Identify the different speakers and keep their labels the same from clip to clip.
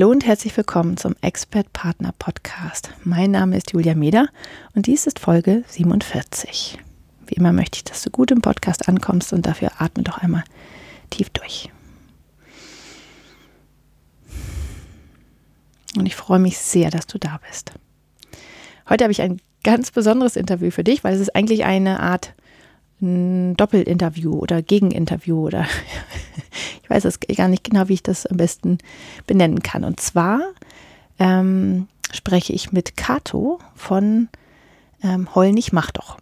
Speaker 1: Hallo und herzlich willkommen zum Expert Partner Podcast. Mein Name ist Julia Meder und dies ist Folge 47. Wie immer möchte ich, dass du gut im Podcast ankommst und dafür atme doch einmal tief durch. Und ich freue mich sehr, dass du da bist. Heute habe ich ein ganz besonderes Interview für dich, weil es ist eigentlich eine Art ein Doppelinterview oder Gegeninterview oder ich weiß es gar nicht genau, wie ich das am besten benennen kann. Und zwar ähm, spreche ich mit Kato von ähm, Heul nicht, mach doch.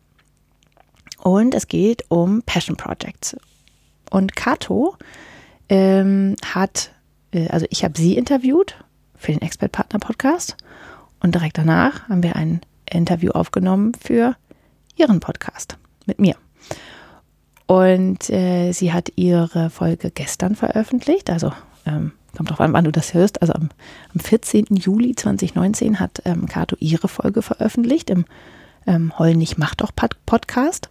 Speaker 1: Und es geht um Passion Projects. Und Kato ähm, hat, äh, also ich habe sie interviewt für den Expert Partner Podcast und direkt danach haben wir ein Interview aufgenommen für ihren Podcast mit mir. Und äh, sie hat ihre Folge gestern veröffentlicht, also ähm, kommt drauf an, wann du das hörst. Also am, am 14. Juli 2019 hat ähm, Kato ihre Folge veröffentlicht im ähm, Heul nicht mach doch Podcast.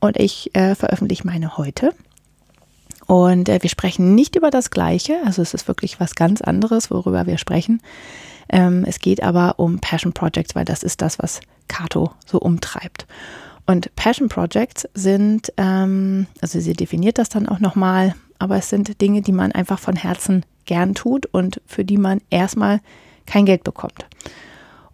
Speaker 1: Und ich äh, veröffentliche meine heute. Und äh, wir sprechen nicht über das Gleiche, also es ist wirklich was ganz anderes, worüber wir sprechen. Ähm, es geht aber um Passion Projects, weil das ist das, was Kato so umtreibt. Und Passion Projects sind, ähm, also sie definiert das dann auch nochmal, aber es sind Dinge, die man einfach von Herzen gern tut und für die man erstmal kein Geld bekommt.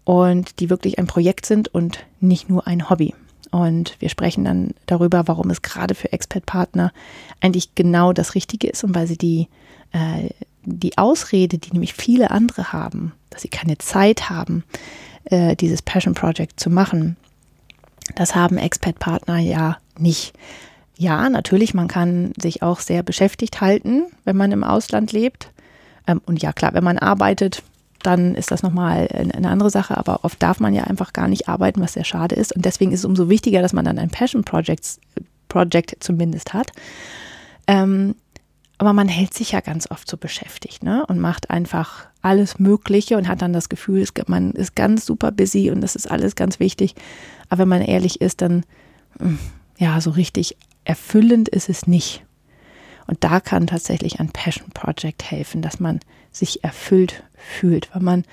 Speaker 1: Und die wirklich ein Projekt sind und nicht nur ein Hobby. Und wir sprechen dann darüber, warum es gerade für Expert-Partner eigentlich genau das Richtige ist und weil sie die, äh, die Ausrede, die nämlich viele andere haben, dass sie keine Zeit haben, äh, dieses Passion Project zu machen, das haben Expat-Partner ja nicht. Ja, natürlich, man kann sich auch sehr beschäftigt halten, wenn man im Ausland lebt. Ähm, und ja, klar, wenn man arbeitet, dann ist das nochmal eine andere Sache. Aber oft darf man ja einfach gar nicht arbeiten, was sehr schade ist. Und deswegen ist es umso wichtiger, dass man dann ein Passion Project, Project zumindest hat. Ähm, aber man hält sich ja ganz oft so beschäftigt ne? und macht einfach alles Mögliche und hat dann das Gefühl, man ist ganz super busy und das ist alles ganz wichtig. Aber wenn man ehrlich ist, dann, hm, ja, so richtig erfüllend ist es nicht. Und da kann tatsächlich ein Passion Project helfen, dass man sich erfüllt fühlt, weil man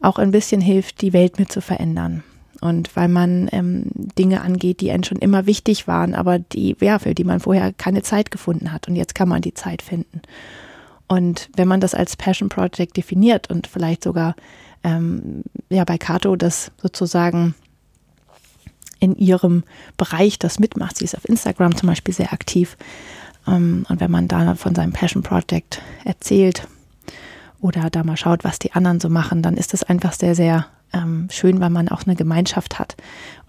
Speaker 1: auch ein bisschen hilft, die Welt mit zu verändern und weil man ähm, Dinge angeht, die einen schon immer wichtig waren, aber die, ja, für die man vorher keine Zeit gefunden hat und jetzt kann man die Zeit finden. Und wenn man das als Passion Project definiert und vielleicht sogar ähm, ja bei Kato das sozusagen in ihrem Bereich das mitmacht, sie ist auf Instagram zum Beispiel sehr aktiv, ähm, und wenn man da von seinem Passion Project erzählt oder da mal schaut, was die anderen so machen, dann ist das einfach sehr, sehr ähm, schön, weil man auch eine Gemeinschaft hat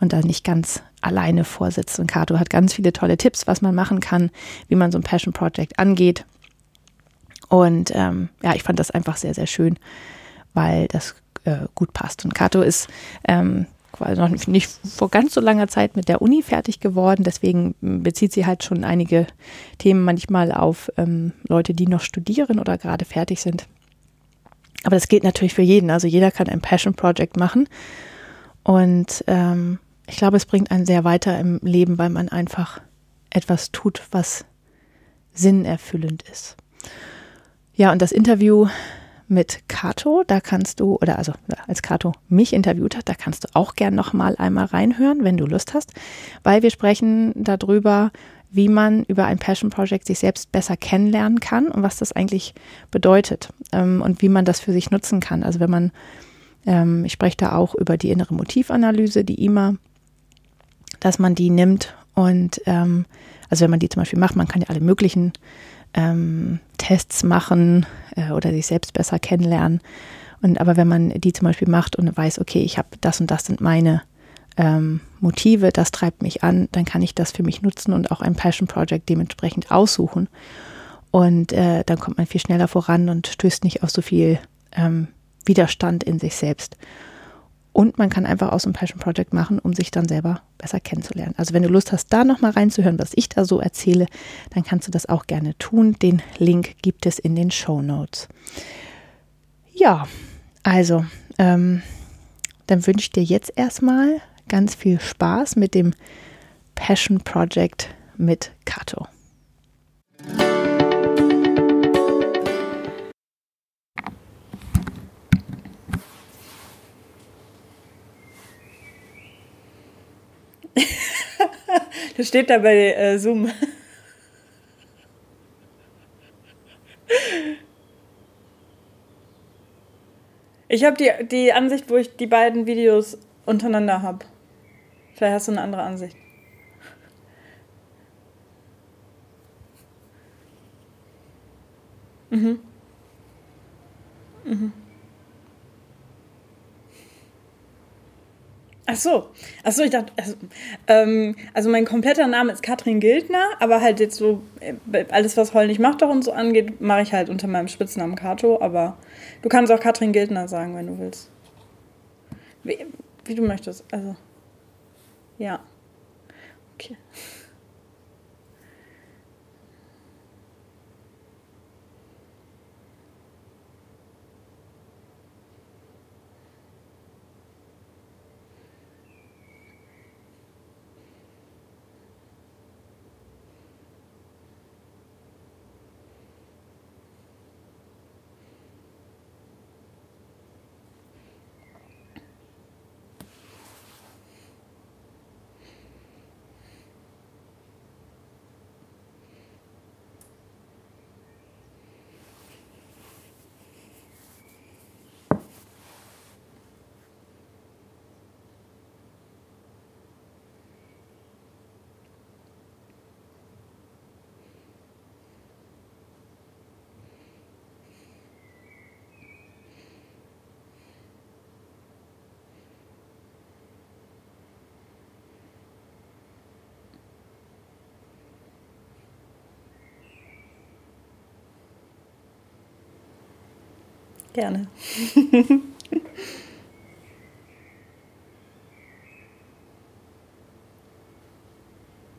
Speaker 1: und da nicht ganz alleine vorsitzt. Und Kato hat ganz viele tolle Tipps, was man machen kann, wie man so ein Passion Project angeht. Und ähm, ja, ich fand das einfach sehr, sehr schön, weil das äh, gut passt. Und Kato ist ähm, quasi noch nicht vor ganz so langer Zeit mit der Uni fertig geworden. Deswegen bezieht sie halt schon einige Themen manchmal auf ähm, Leute, die noch studieren oder gerade fertig sind. Aber das gilt natürlich für jeden. Also jeder kann ein Passion Project machen. Und ähm, ich glaube, es bringt einen sehr weiter im Leben, weil man einfach etwas tut, was sinnerfüllend ist. Ja, und das Interview mit Kato, da kannst du, oder also als Kato mich interviewt hat, da kannst du auch gern noch mal einmal reinhören, wenn du Lust hast, weil wir sprechen darüber, wie man über ein Passion Project sich selbst besser kennenlernen kann und was das eigentlich bedeutet ähm, und wie man das für sich nutzen kann. Also wenn man, ähm, ich spreche da auch über die innere Motivanalyse, die IMA, dass man die nimmt und ähm, also wenn man die zum Beispiel macht, man kann ja alle möglichen ähm, Tests machen äh, oder sich selbst besser kennenlernen. Und aber wenn man die zum Beispiel macht und weiß, okay, ich habe das und das sind meine ähm, Motive, das treibt mich an, dann kann ich das für mich nutzen und auch ein Passion Project dementsprechend aussuchen.
Speaker 2: Und äh, dann kommt man viel schneller voran und stößt nicht auf so viel ähm, Widerstand in sich selbst. Und man kann einfach aus einem Passion Project machen, um sich dann selber besser kennenzulernen. Also wenn du Lust hast, da nochmal reinzuhören, was ich da so erzähle, dann kannst du das auch gerne tun. Den Link gibt es in den Show Notes. Ja, also, ähm, dann wünsche ich dir jetzt erstmal ganz viel Spaß mit dem Passion Project mit Kato.
Speaker 3: das steht da bei äh, Zoom. Ich habe die, die Ansicht, wo ich die beiden Videos untereinander habe. Vielleicht hast du eine andere Ansicht. Mhm. Mhm. Ach so, ach so, ich dachte, also, ähm, also mein kompletter Name ist Katrin Gildner, aber halt jetzt so äh, alles, was Heul nicht macht doch und so angeht, mache ich halt unter meinem Spitznamen Kato, aber du kannst auch Katrin Gildner sagen, wenn du willst. Wie, wie du möchtest, also, ja. Okay. Gerne.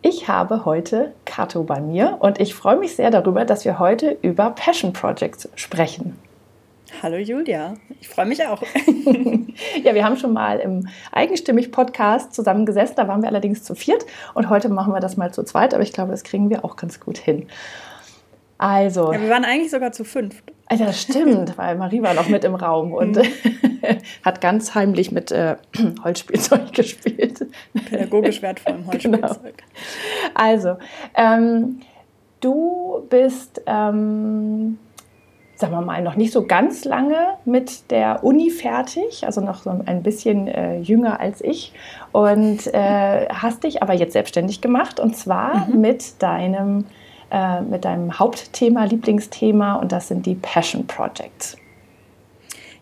Speaker 2: Ich habe heute Kato bei mir und ich freue mich sehr darüber, dass wir heute über Passion Projects sprechen.
Speaker 3: Hallo Julia, ich freue mich auch.
Speaker 2: ja, wir haben schon mal im Eigenstimmig-Podcast zusammengesessen, da waren wir allerdings zu viert und heute machen wir das mal zu zweit, aber ich glaube, das kriegen wir auch ganz gut hin. Also.
Speaker 3: Ja, wir waren eigentlich sogar zu fünft.
Speaker 2: Ja, das stimmt, weil Marie war noch mit im Raum und mhm. hat ganz heimlich mit äh, Holzspielzeug gespielt.
Speaker 3: Pädagogisch wertvollem Holzspielzeug. Genau.
Speaker 2: Also, ähm, du bist, ähm, sagen wir mal, noch nicht so ganz lange mit der Uni fertig, also noch so ein bisschen äh, jünger als ich und äh, hast dich aber jetzt selbstständig gemacht und zwar mhm. mit deinem äh, mit deinem Hauptthema, Lieblingsthema und das sind die Passion Projects.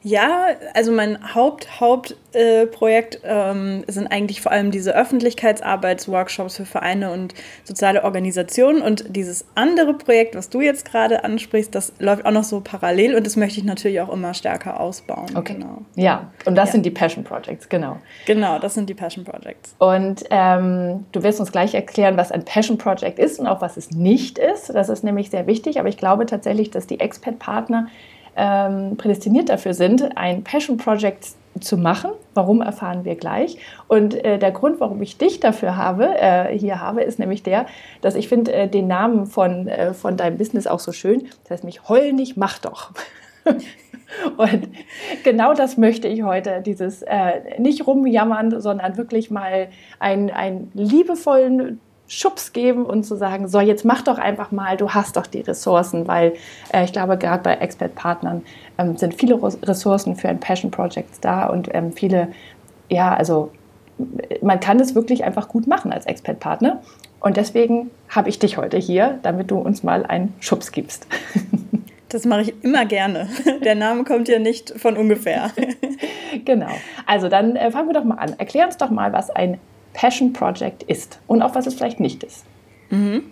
Speaker 3: Ja, also mein Haupt, Hauptprojekt äh, ähm, sind eigentlich vor allem diese Öffentlichkeitsarbeitsworkshops für Vereine und soziale Organisationen. Und dieses andere Projekt, was du jetzt gerade ansprichst, das läuft auch noch so parallel und das möchte ich natürlich auch immer stärker ausbauen.
Speaker 2: Okay. Genau. Ja, und das ja. sind die Passion Projects, genau.
Speaker 3: Genau, das sind die Passion Projects.
Speaker 2: Und ähm, du wirst uns gleich erklären, was ein Passion Project ist und auch was es nicht ist. Das ist nämlich sehr wichtig, aber ich glaube tatsächlich, dass die Expert-Partner ähm, prädestiniert dafür sind, ein Passion Project zu machen. Warum erfahren wir gleich. Und äh, der Grund, warum ich dich dafür habe, äh, hier habe, ist nämlich der, dass ich finde äh, den Namen von, äh, von deinem Business auch so schön. Das heißt mich heul nicht, mach doch. Und genau das möchte ich heute, dieses äh, nicht rumjammern, sondern wirklich mal einen, einen liebevollen Schubs geben und zu sagen, so jetzt mach doch einfach mal, du hast doch die Ressourcen, weil äh, ich glaube, gerade bei Expert-Partnern ähm, sind viele Ressourcen für ein Passion-Project da und ähm, viele, ja, also man kann es wirklich einfach gut machen als Expert-Partner. Und deswegen habe ich dich heute hier, damit du uns mal einen Schubs gibst.
Speaker 3: Das mache ich immer gerne. Der Name kommt ja nicht von ungefähr.
Speaker 2: genau. Also dann äh, fangen wir doch mal an. Erklär uns doch mal, was ein Passion Project ist und auch was es vielleicht nicht ist.
Speaker 3: Mhm.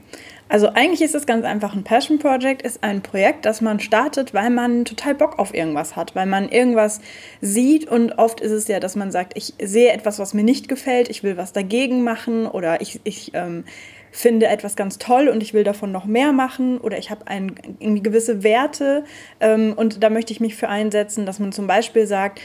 Speaker 3: Also eigentlich ist es ganz einfach. Ein Passion Project ist ein Projekt, das man startet, weil man total Bock auf irgendwas hat, weil man irgendwas sieht und oft ist es ja, dass man sagt, ich sehe etwas, was mir nicht gefällt, ich will was dagegen machen oder ich, ich ähm, finde etwas ganz toll und ich will davon noch mehr machen oder ich habe gewisse Werte ähm, und da möchte ich mich für einsetzen, dass man zum Beispiel sagt,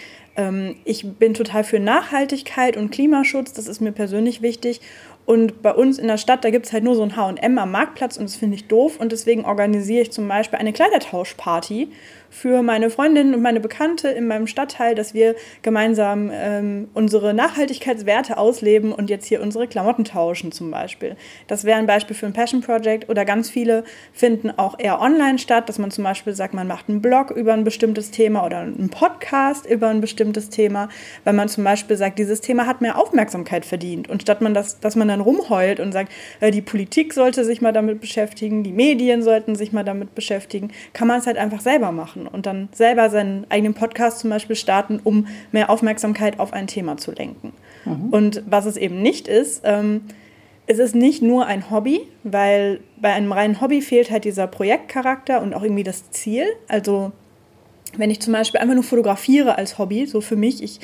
Speaker 3: ich bin total für Nachhaltigkeit und Klimaschutz, das ist mir persönlich wichtig und bei uns in der Stadt, da gibt es halt nur so ein HM am Marktplatz und das finde ich doof. Und deswegen organisiere ich zum Beispiel eine Kleidertauschparty für meine Freundinnen und meine Bekannte in meinem Stadtteil, dass wir gemeinsam ähm, unsere Nachhaltigkeitswerte ausleben und jetzt hier unsere Klamotten tauschen zum Beispiel. Das wäre ein Beispiel für ein Passion Project oder ganz viele finden auch eher online statt, dass man zum Beispiel sagt, man macht einen Blog über ein bestimmtes Thema oder einen Podcast über ein bestimmtes Thema, weil man zum Beispiel sagt, dieses Thema hat mehr Aufmerksamkeit verdient und statt man das, dass man dann rumheult und sagt, äh, die Politik sollte sich mal damit beschäftigen, die Medien sollten sich mal damit beschäftigen, kann man es halt einfach selber machen und dann selber seinen eigenen Podcast zum Beispiel starten, um mehr Aufmerksamkeit auf ein Thema zu lenken. Mhm. Und was es eben nicht ist, ähm, es ist nicht nur ein Hobby, weil bei einem reinen Hobby fehlt halt dieser Projektcharakter und auch irgendwie das Ziel. Also wenn ich zum Beispiel einfach nur fotografiere als Hobby, so für mich, ich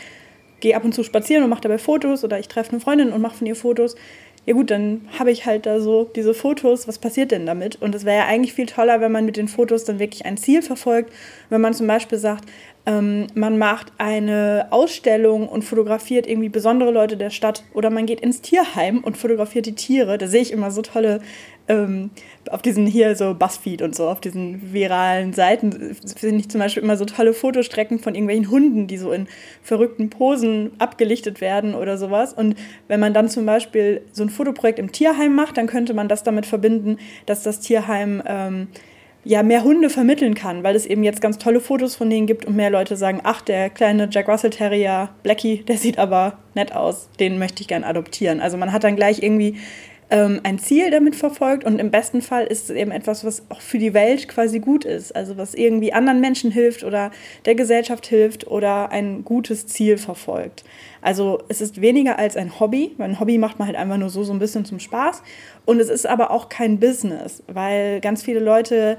Speaker 3: gehe ab und zu spazieren und mache dabei Fotos oder ich treffe eine Freundin und mache von ihr Fotos, ja gut, dann habe ich halt da so diese Fotos, was passiert denn damit? Und es wäre ja eigentlich viel toller, wenn man mit den Fotos dann wirklich ein Ziel verfolgt. Wenn man zum Beispiel sagt, ähm, man macht eine Ausstellung und fotografiert irgendwie besondere Leute der Stadt oder man geht ins Tierheim und fotografiert die Tiere. Da sehe ich immer so tolle ähm, auf diesen hier so Buzzfeed und so, auf diesen viralen Seiten, finde ich zum Beispiel immer so tolle Fotostrecken von irgendwelchen Hunden, die so in verrückten Posen abgelichtet werden oder sowas. Und wenn man dann zum Beispiel so ein Fotoprojekt im Tierheim macht, dann könnte man das damit verbinden, dass das Tierheim ähm, ja mehr Hunde vermitteln kann, weil es eben jetzt ganz tolle Fotos von denen gibt und mehr Leute sagen, ach, der kleine Jack Russell Terrier Blackie, der sieht aber nett aus, den möchte ich gern adoptieren. Also man hat dann gleich irgendwie ähm, ein Ziel damit verfolgt und im besten Fall ist es eben etwas, was auch für die Welt quasi gut ist, also was irgendwie anderen Menschen hilft oder der Gesellschaft hilft oder ein gutes Ziel verfolgt. Also es ist weniger als ein Hobby, weil ein Hobby macht man halt einfach nur so so ein bisschen zum Spaß und es ist aber auch kein Business, weil ganz viele Leute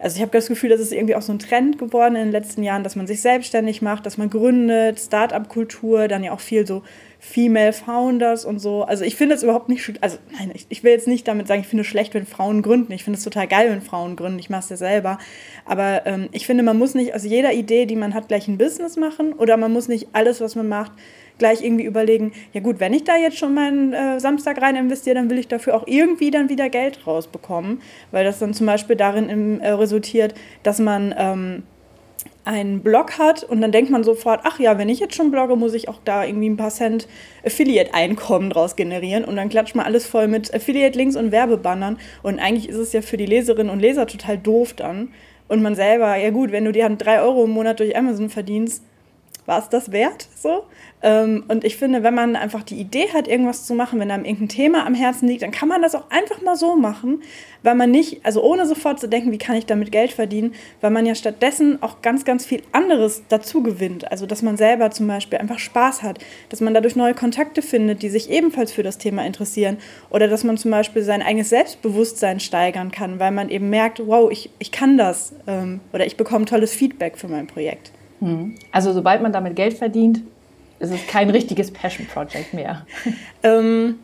Speaker 3: also ich habe das Gefühl, das ist irgendwie auch so ein Trend geworden in den letzten Jahren, dass man sich selbstständig macht, dass man gründet, Start-up-Kultur, dann ja auch viel so Female Founders und so. Also ich finde es überhaupt nicht, also nein, ich, ich will jetzt nicht damit sagen, ich finde es schlecht, wenn Frauen gründen. Ich finde es total geil, wenn Frauen gründen. Ich mache es ja selber. Aber ähm, ich finde, man muss nicht aus jeder Idee, die man hat, gleich ein Business machen oder man muss nicht alles, was man macht, gleich irgendwie überlegen, ja gut, wenn ich da jetzt schon meinen äh, Samstag rein investiere, dann will ich dafür auch irgendwie dann wieder Geld rausbekommen, weil das dann zum Beispiel darin im, äh, resultiert, dass man ähm, einen Blog hat und dann denkt man sofort, ach ja, wenn ich jetzt schon blogge, muss ich auch da irgendwie ein paar Cent Affiliate-Einkommen draus generieren. Und dann klatscht man alles voll mit Affiliate-Links und Werbebannern. Und eigentlich ist es ja für die Leserinnen und Leser total doof dann. Und man selber, ja gut, wenn du dir drei Euro im Monat durch Amazon verdienst, war es das wert? So? Ähm, und ich finde, wenn man einfach die Idee hat, irgendwas zu machen, wenn einem irgendein Thema am Herzen liegt, dann kann man das auch einfach mal so machen, weil man nicht, also ohne sofort zu denken, wie kann ich damit Geld verdienen, weil man ja stattdessen auch ganz, ganz viel anderes dazu gewinnt. Also, dass man selber zum Beispiel einfach Spaß hat, dass man dadurch neue Kontakte findet, die sich ebenfalls für das Thema interessieren oder dass man zum Beispiel sein eigenes Selbstbewusstsein steigern kann, weil man eben merkt, wow, ich, ich kann das ähm, oder ich bekomme tolles Feedback für mein Projekt.
Speaker 1: Hm. Also, sobald man damit Geld verdient, ist es kein richtiges Passion Project mehr.
Speaker 3: ähm,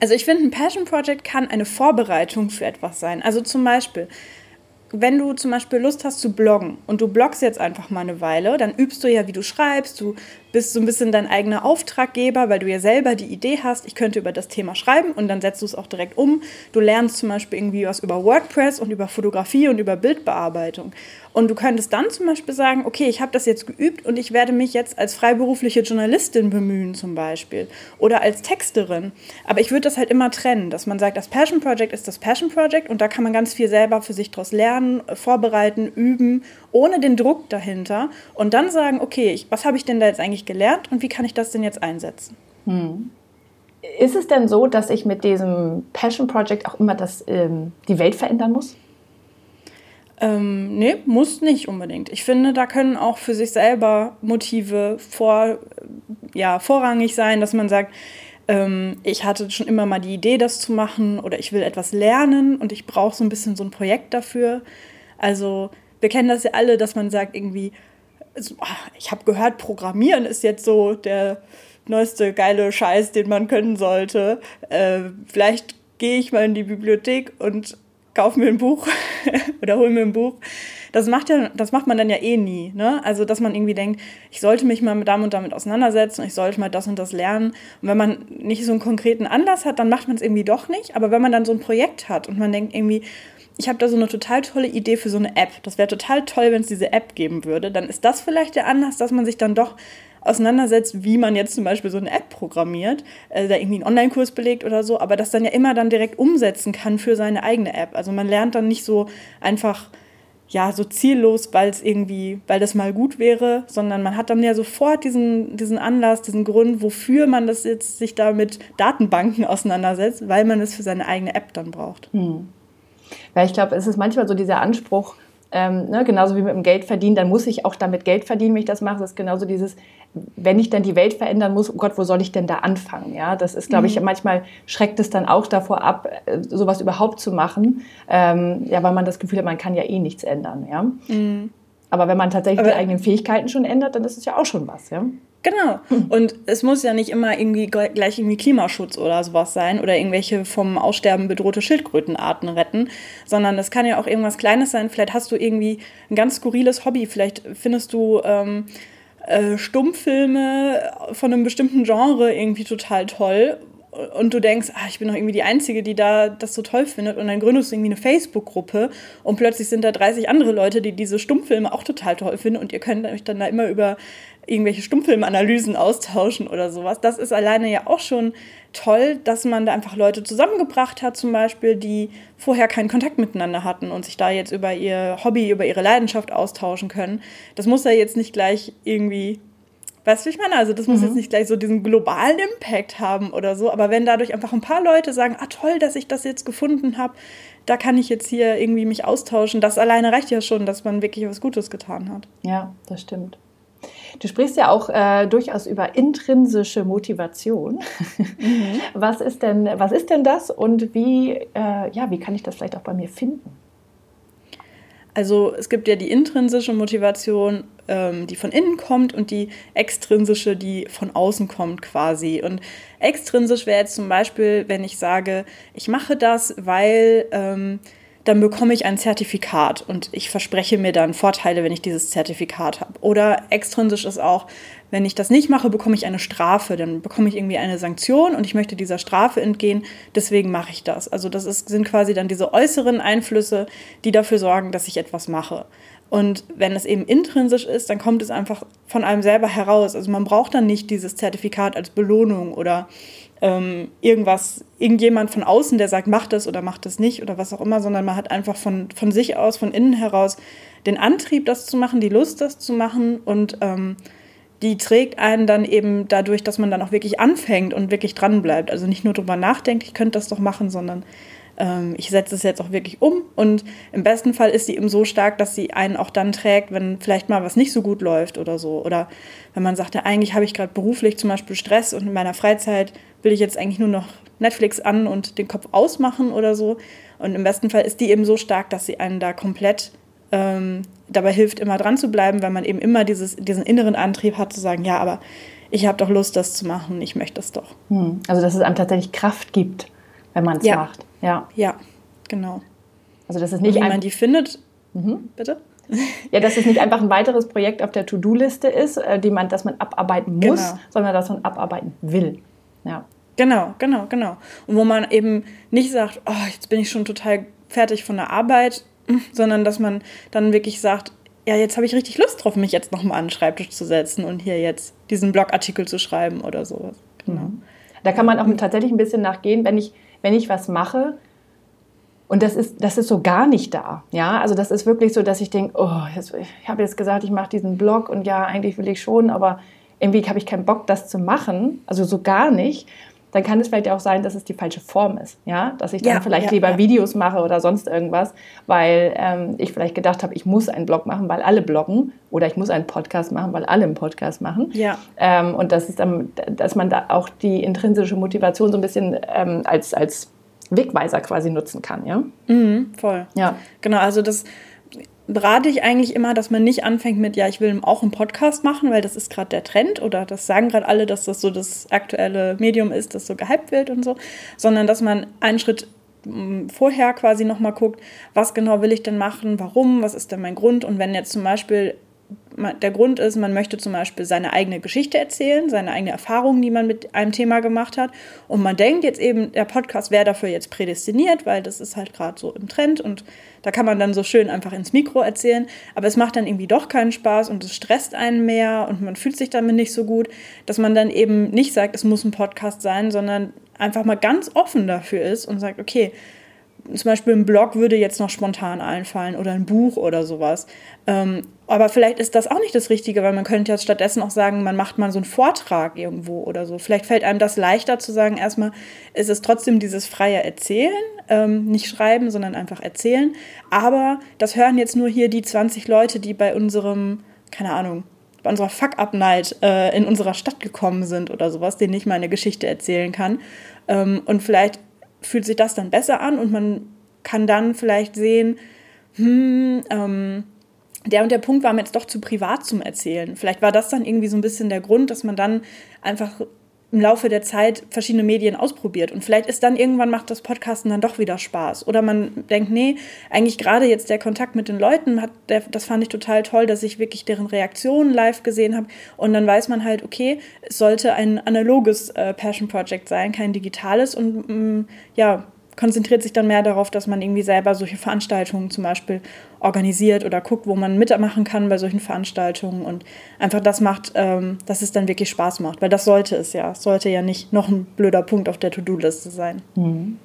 Speaker 3: also ich finde, ein Passion Project kann eine Vorbereitung für etwas sein. Also zum Beispiel, wenn du zum Beispiel Lust hast zu bloggen und du bloggst jetzt einfach mal eine Weile, dann übst du ja, wie du schreibst, du bist so ein bisschen dein eigener Auftraggeber, weil du ja selber die Idee hast, ich könnte über das Thema schreiben und dann setzt du es auch direkt um. Du lernst zum Beispiel irgendwie was über WordPress und über Fotografie und über Bildbearbeitung. Und du könntest dann zum Beispiel sagen, okay, ich habe das jetzt geübt und ich werde mich jetzt als freiberufliche Journalistin bemühen zum Beispiel oder als Texterin. Aber ich würde das halt immer trennen, dass man sagt, das Passion Project ist das Passion Project und da kann man ganz viel selber für sich daraus lernen, vorbereiten, üben, ohne den Druck dahinter und dann sagen, okay, ich, was habe ich denn da jetzt eigentlich ich gelernt und wie kann ich das denn jetzt einsetzen? Hm.
Speaker 1: Ist es denn so, dass ich mit diesem Passion Project auch immer das, ähm, die Welt verändern muss?
Speaker 3: Ähm, nee, muss nicht unbedingt. Ich finde, da können auch für sich selber Motive vor, ja, vorrangig sein, dass man sagt, ähm, ich hatte schon immer mal die Idee, das zu machen oder ich will etwas lernen und ich brauche so ein bisschen so ein Projekt dafür. Also wir kennen das ja alle, dass man sagt irgendwie, also, ich habe gehört, Programmieren ist jetzt so der neueste geile Scheiß, den man können sollte. Äh, vielleicht gehe ich mal in die Bibliothek und kaufe mir ein Buch oder hole mir ein Buch. Das macht, ja, das macht man dann ja eh nie. Ne? Also, dass man irgendwie denkt, ich sollte mich mal mit damit und damit auseinandersetzen, ich sollte mal das und das lernen. Und wenn man nicht so einen konkreten Anlass hat, dann macht man es irgendwie doch nicht. Aber wenn man dann so ein Projekt hat und man denkt irgendwie, ich habe da so eine total tolle Idee für so eine App. Das wäre total toll, wenn es diese App geben würde. Dann ist das vielleicht der Anlass, dass man sich dann doch auseinandersetzt, wie man jetzt zum Beispiel so eine App programmiert, äh, da irgendwie einen Online-Kurs belegt oder so, aber das dann ja immer dann direkt umsetzen kann für seine eigene App. Also man lernt dann nicht so einfach ja, so ziellos, weil es irgendwie, weil das mal gut wäre, sondern man hat dann ja sofort diesen, diesen Anlass, diesen Grund, wofür man das jetzt sich da mit Datenbanken auseinandersetzt, weil man es für seine eigene App dann braucht. Hm.
Speaker 2: Weil ich glaube, es ist manchmal so dieser Anspruch, ähm, ne, genauso wie mit dem Geld verdienen, dann muss ich auch damit Geld verdienen, wenn ich das mache. Das ist genauso dieses, wenn ich dann die Welt verändern muss, oh Gott, wo soll ich denn da anfangen? Ja, das ist, glaube ich, mhm. manchmal schreckt es dann auch davor ab, äh, sowas überhaupt zu machen, ähm, ja, weil man das Gefühl hat, man kann ja eh nichts ändern. Ja. Mhm. Aber wenn man tatsächlich Aber, die eigenen Fähigkeiten schon ändert, dann ist es ja auch schon was. Ja.
Speaker 3: Genau. Und es muss ja nicht immer irgendwie gleich irgendwie Klimaschutz oder sowas sein oder irgendwelche vom Aussterben bedrohte Schildkrötenarten retten, sondern es kann ja auch irgendwas Kleines sein. Vielleicht hast du irgendwie ein ganz skurriles Hobby. Vielleicht findest du ähm, äh, Stummfilme von einem bestimmten Genre irgendwie total toll und du denkst, ah, ich bin doch irgendwie die Einzige, die da das so toll findet und dann gründest du irgendwie eine Facebook-Gruppe und plötzlich sind da 30 andere Leute, die diese Stummfilme auch total toll finden und ihr könnt euch dann da immer über irgendwelche Stummfilmanalysen austauschen oder sowas. Das ist alleine ja auch schon toll, dass man da einfach Leute zusammengebracht hat, zum Beispiel, die vorher keinen Kontakt miteinander hatten und sich da jetzt über ihr Hobby, über ihre Leidenschaft austauschen können. Das muss ja jetzt nicht gleich irgendwie Weißt du, ich meine? Also das muss mhm. jetzt nicht gleich so diesen globalen Impact haben oder so, aber wenn dadurch einfach ein paar Leute sagen, ah toll, dass ich das jetzt gefunden habe, da kann ich jetzt hier irgendwie mich austauschen, das alleine reicht ja schon, dass man wirklich was Gutes getan hat.
Speaker 2: Ja, das stimmt. Du sprichst ja auch äh, durchaus über intrinsische Motivation. Mhm. Was, ist denn, was ist denn das und wie, äh, ja, wie kann ich das vielleicht auch bei mir finden?
Speaker 3: Also es gibt ja die intrinsische Motivation, ähm, die von innen kommt und die extrinsische, die von außen kommt quasi. Und extrinsisch wäre jetzt zum Beispiel, wenn ich sage, ich mache das, weil ähm, dann bekomme ich ein Zertifikat und ich verspreche mir dann Vorteile, wenn ich dieses Zertifikat habe. Oder extrinsisch ist auch, wenn ich das nicht mache, bekomme ich eine Strafe, dann bekomme ich irgendwie eine Sanktion und ich möchte dieser Strafe entgehen, deswegen mache ich das. Also das ist, sind quasi dann diese äußeren Einflüsse, die dafür sorgen, dass ich etwas mache. Und wenn es eben intrinsisch ist, dann kommt es einfach von einem selber heraus. Also man braucht dann nicht dieses Zertifikat als Belohnung oder ähm, irgendwas, irgendjemand von außen, der sagt, mach das oder mach das nicht oder was auch immer, sondern man hat einfach von, von sich aus, von innen heraus den Antrieb, das zu machen, die Lust, das zu machen und ähm, die trägt einen dann eben dadurch, dass man dann auch wirklich anfängt und wirklich dranbleibt. Also nicht nur drüber nachdenkt, ich könnte das doch machen, sondern ähm, ich setze es jetzt auch wirklich um. Und im besten Fall ist sie eben so stark, dass sie einen auch dann trägt, wenn vielleicht mal was nicht so gut läuft oder so. Oder wenn man sagt, ja, eigentlich habe ich gerade beruflich zum Beispiel Stress und in meiner Freizeit will ich jetzt eigentlich nur noch Netflix an und den Kopf ausmachen oder so. Und im besten Fall ist die eben so stark, dass sie einen da komplett ähm, dabei hilft, immer dran zu bleiben, weil man eben immer dieses, diesen inneren Antrieb hat zu sagen, ja, aber ich habe doch Lust, das zu machen, ich möchte das doch.
Speaker 2: Hm. Also dass es einem tatsächlich Kraft gibt, wenn man es
Speaker 3: ja.
Speaker 2: macht.
Speaker 3: Ja. Ja, genau.
Speaker 2: Also das ist nicht
Speaker 3: Und wie man die findet. Mhm. Bitte?
Speaker 2: Ja, dass es nicht einfach ein weiteres Projekt auf der To-Do-Liste ist, äh, die man, das man abarbeiten muss, genau. sondern dass man abarbeiten will. Ja.
Speaker 3: Genau, genau, genau. Und wo man eben nicht sagt, oh, jetzt bin ich schon total fertig von der Arbeit, sondern dass man dann wirklich sagt, ja, jetzt habe ich richtig Lust drauf, mich jetzt nochmal an den Schreibtisch zu setzen und hier jetzt diesen Blogartikel zu schreiben oder sowas. Genau. Mhm.
Speaker 2: Da kann man auch tatsächlich ein bisschen nachgehen, wenn ich wenn ich was mache, und das ist, das ist so gar nicht da. Ja, also das ist wirklich so, dass ich denke, oh, jetzt, ich habe jetzt gesagt, ich mache diesen Blog und ja, eigentlich will ich schon, aber irgendwie habe ich keinen Bock, das zu machen. Also so gar nicht. dann kann es vielleicht auch sein, dass es die falsche Form ist. Ja, dass ich dann ja, vielleicht ja, lieber ja. Videos mache oder sonst irgendwas, weil ähm, ich vielleicht gedacht habe, ich muss einen Blog machen, weil alle bloggen oder ich muss einen Podcast machen, weil alle einen Podcast machen. Ja. Ähm, und das ist dann, dass man da auch die intrinsische Motivation so ein bisschen ähm, als, als Wegweiser quasi nutzen kann. Ja,
Speaker 3: mhm, voll. Ja. Genau, also das rate ich eigentlich immer, dass man nicht anfängt mit, ja, ich will auch einen Podcast machen, weil das ist gerade der Trend oder das sagen gerade alle, dass das so das aktuelle Medium ist, das so gehypt wird und so, sondern dass man einen Schritt mm, vorher quasi nochmal guckt, was genau will ich denn machen, warum, was ist denn mein Grund? Und wenn jetzt zum Beispiel der Grund ist, man möchte zum Beispiel seine eigene Geschichte erzählen, seine eigene Erfahrungen, die man mit einem Thema gemacht hat. Und man denkt jetzt eben, der Podcast wäre dafür jetzt prädestiniert, weil das ist halt gerade so im Trend und da kann man dann so schön einfach ins Mikro erzählen. Aber es macht dann irgendwie doch keinen Spaß und es stresst einen mehr und man fühlt sich damit nicht so gut, dass man dann eben nicht sagt, es muss ein Podcast sein, sondern einfach mal ganz offen dafür ist und sagt, okay, zum Beispiel ein Blog würde jetzt noch spontan einfallen oder ein Buch oder sowas. Ähm, aber vielleicht ist das auch nicht das Richtige, weil man könnte ja stattdessen auch sagen, man macht mal so einen Vortrag irgendwo oder so. Vielleicht fällt einem das leichter zu sagen, erstmal ist es trotzdem dieses freie Erzählen, ähm, nicht schreiben, sondern einfach erzählen. Aber das hören jetzt nur hier die 20 Leute, die bei unserem, keine Ahnung, bei unserer Fuck-Up-Night äh, in unserer Stadt gekommen sind oder sowas, denen ich meine Geschichte erzählen kann. Ähm, und vielleicht fühlt sich das dann besser an und man kann dann vielleicht sehen, hm, ähm, der und der Punkt war mir jetzt doch zu privat zum Erzählen. Vielleicht war das dann irgendwie so ein bisschen der Grund, dass man dann einfach im Laufe der Zeit verschiedene Medien ausprobiert. Und vielleicht ist dann irgendwann macht das Podcasten dann doch wieder Spaß. Oder man denkt, nee, eigentlich gerade jetzt der Kontakt mit den Leuten, hat der, das fand ich total toll, dass ich wirklich deren Reaktionen live gesehen habe. Und dann weiß man halt, okay, es sollte ein analoges äh, Passion Project sein, kein digitales. Und mh, mm, ja, konzentriert sich dann mehr darauf, dass man irgendwie selber solche Veranstaltungen zum Beispiel organisiert oder guckt, wo man mitmachen kann bei solchen Veranstaltungen und einfach das macht, ähm, dass es dann wirklich Spaß macht. Weil das sollte es ja. Es sollte ja nicht noch ein blöder Punkt auf der To-Do-Liste sein. Mhm.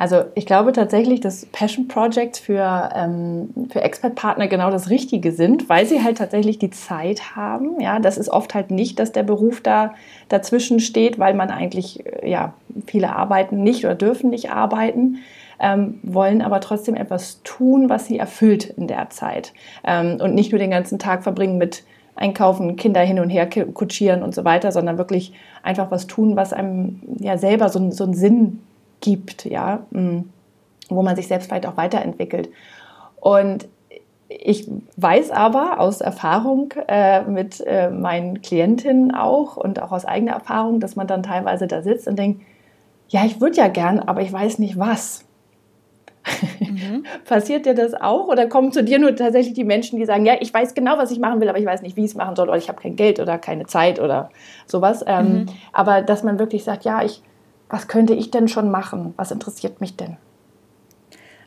Speaker 2: Also ich glaube tatsächlich, dass Passion Projects für, ähm, für Expert-Partner genau das Richtige sind, weil sie halt tatsächlich die Zeit haben. Ja, das ist oft halt nicht, dass der Beruf da dazwischen steht, weil man eigentlich, äh, ja, viele arbeiten nicht oder dürfen nicht arbeiten. Ähm, wollen aber trotzdem etwas tun, was sie erfüllt in der Zeit. Ähm, und nicht nur den ganzen Tag verbringen mit Einkaufen, Kinder hin und her kutschieren und so weiter, sondern wirklich einfach was tun, was einem ja selber so, so einen Sinn gibt, ja, mm, wo man sich selbst vielleicht auch weiterentwickelt. Und ich weiß aber aus Erfahrung äh, mit äh, meinen Klientinnen auch und auch aus eigener Erfahrung, dass man dann teilweise da sitzt und denkt, ja, ich würde ja gern, aber ich weiß nicht was. Mhm. Passiert dir das auch oder kommen zu dir nur tatsächlich die Menschen, die sagen, ja, ich weiß genau, was ich machen will, aber ich weiß nicht, wie ich es machen soll oder ich habe kein Geld oder keine Zeit oder sowas. Ähm, mhm. Aber dass man wirklich sagt, ja, ich was könnte ich denn schon machen? Was interessiert mich denn?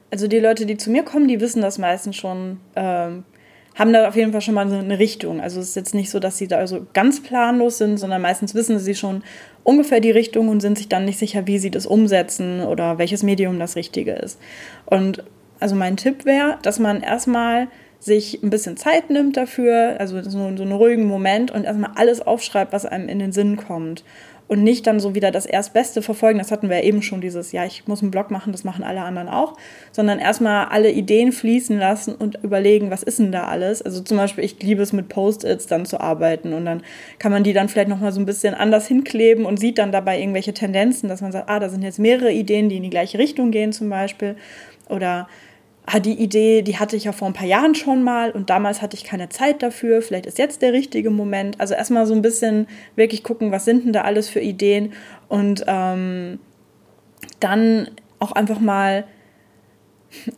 Speaker 3: Also die Leute, die zu mir kommen, die wissen das meistens schon, ähm, haben da auf jeden Fall schon mal eine Richtung. Also es ist jetzt nicht so, dass sie da also ganz planlos sind, sondern meistens wissen sie schon ungefähr die Richtung und sind sich dann nicht sicher, wie sie das umsetzen oder welches Medium das Richtige ist. Und also mein Tipp wäre, dass man erstmal sich ein bisschen Zeit nimmt dafür, also so, so einen ruhigen Moment und erstmal alles aufschreibt, was einem in den Sinn kommt und nicht dann so wieder das Erstbeste verfolgen. Das hatten wir ja eben schon, dieses, ja, ich muss einen Blog machen, das machen alle anderen auch, sondern erstmal alle Ideen fließen lassen und überlegen, was ist denn da alles. Also zum Beispiel, ich liebe es mit Post-its dann zu arbeiten und dann kann man die dann vielleicht nochmal so ein bisschen anders hinkleben und sieht dann dabei irgendwelche Tendenzen, dass man sagt, ah, da sind jetzt mehrere Ideen, die in die gleiche Richtung gehen zum Beispiel. Oder die Idee, die hatte ich ja vor ein paar Jahren schon mal und damals hatte ich keine Zeit dafür, vielleicht ist jetzt der richtige Moment. Also erstmal so ein bisschen wirklich gucken, was sind denn da alles für Ideen und ähm, dann auch einfach mal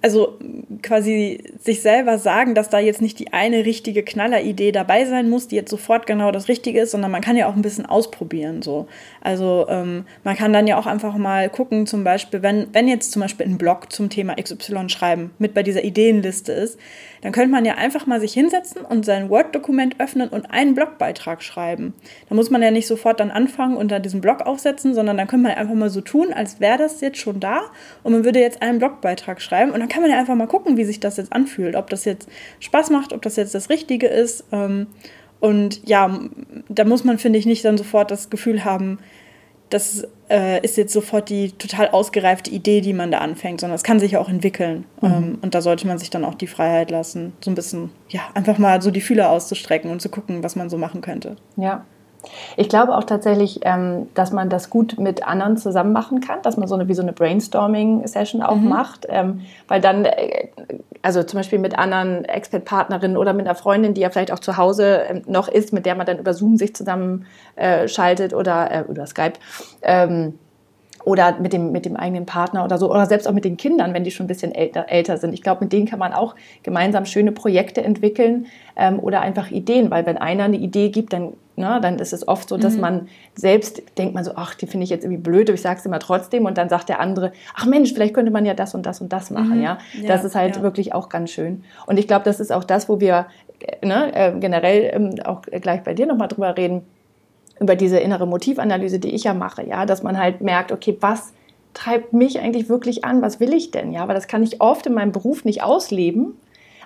Speaker 3: also quasi sich selber sagen, dass da jetzt nicht die eine richtige Knalleridee dabei sein muss, die jetzt sofort genau das Richtige ist, sondern man kann ja auch ein bisschen ausprobieren. So. Also ähm, man kann dann ja auch einfach mal gucken, zum Beispiel, wenn, wenn jetzt zum Beispiel ein Blog zum Thema XY schreiben mit bei dieser Ideenliste ist, dann könnte man ja einfach mal sich hinsetzen und sein Word-Dokument öffnen und einen Blogbeitrag schreiben. Da muss man ja nicht sofort dann anfangen und dann diesen Blog aufsetzen, sondern dann könnte man einfach mal so tun, als wäre das jetzt schon da und man würde jetzt einen Blogbeitrag schreiben und dann kann man ja einfach mal gucken, wie sich das jetzt anfühlt, ob das jetzt Spaß macht, ob das jetzt das Richtige ist. Ähm, und ja, da muss man, finde ich, nicht dann sofort das Gefühl haben, das äh, ist jetzt sofort die total ausgereifte Idee, die man da anfängt, sondern es kann sich ja auch entwickeln. Mhm. Ähm, und da sollte man sich dann auch die Freiheit lassen, so ein bisschen, ja, einfach mal so die Fühler auszustrecken und zu gucken, was man so machen könnte.
Speaker 2: Ja, ich glaube auch tatsächlich, ähm, dass man das gut mit anderen zusammen machen kann, dass man so eine wie so eine Brainstorming-Session auch mhm. macht, ähm, weil dann, äh, also zum Beispiel mit anderen Expert-Partnerinnen oder mit einer Freundin, die ja vielleicht auch zu Hause ähm, noch ist, mit der man dann über Zoom sich zusammenschaltet äh, oder äh, oder Skype. Ähm, oder mit dem, mit dem eigenen Partner oder so, oder selbst auch mit den Kindern, wenn die schon ein bisschen älter, älter sind. Ich glaube, mit denen kann man auch gemeinsam schöne Projekte entwickeln ähm, oder einfach Ideen, weil wenn einer eine Idee gibt, dann, ne, dann ist es oft so, dass mhm. man selbst denkt man so, ach, die finde ich jetzt irgendwie blöd, aber ich sage es immer trotzdem und dann sagt der andere, ach Mensch, vielleicht könnte man ja das und das und das machen, mhm. ja? ja. Das ist halt ja. wirklich auch ganz schön. Und ich glaube, das ist auch das, wo wir äh, ne, äh, generell ähm, auch gleich bei dir nochmal drüber reden, über diese innere Motivanalyse, die ich ja mache, ja, dass man halt merkt, okay, was treibt mich eigentlich wirklich an? Was will ich denn? Ja, weil das kann ich oft in meinem Beruf nicht ausleben.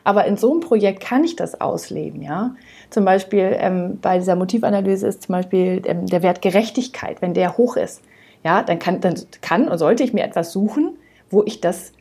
Speaker 2: Aber in so einem Projekt kann ich das ausleben, ja. Zum Beispiel ähm, bei dieser Motivanalyse ist zum Beispiel ähm, der Wert Gerechtigkeit, wenn der hoch ist, ja, dann kann, dann kann und sollte ich mir etwas suchen, wo ich das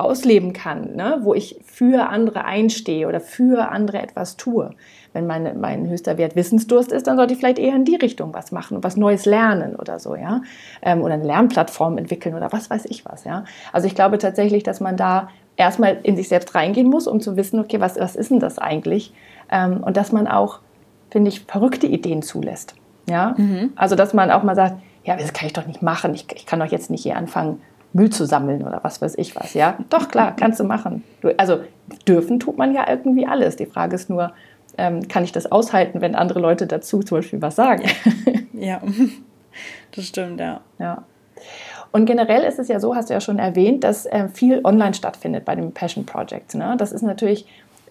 Speaker 2: ausleben kann, ne? wo ich für andere einstehe oder für andere etwas tue. Wenn meine, mein höchster Wert Wissensdurst ist, dann sollte ich vielleicht eher in die Richtung was machen und was Neues lernen oder so, ja. Ähm, oder eine Lernplattform entwickeln oder was weiß ich was, ja. Also ich glaube tatsächlich, dass man da erstmal in sich selbst reingehen muss, um zu wissen, okay, was, was ist denn das eigentlich? Ähm, und dass man auch, finde ich, verrückte Ideen zulässt. Ja? Mhm. Also, dass man auch mal sagt, ja, das kann ich doch nicht machen. Ich, ich kann doch jetzt nicht hier anfangen, Müll zu sammeln oder was weiß ich was, ja? Doch, klar, kannst du machen. Du, also dürfen tut man ja irgendwie alles. Die Frage ist nur, ähm, kann ich das aushalten, wenn andere Leute dazu zum Beispiel was sagen?
Speaker 3: ja, das stimmt, ja.
Speaker 2: Ja. Und generell ist es ja so, hast du ja schon erwähnt, dass äh, viel online stattfindet bei dem Passion Project. Ne? Das ist natürlich,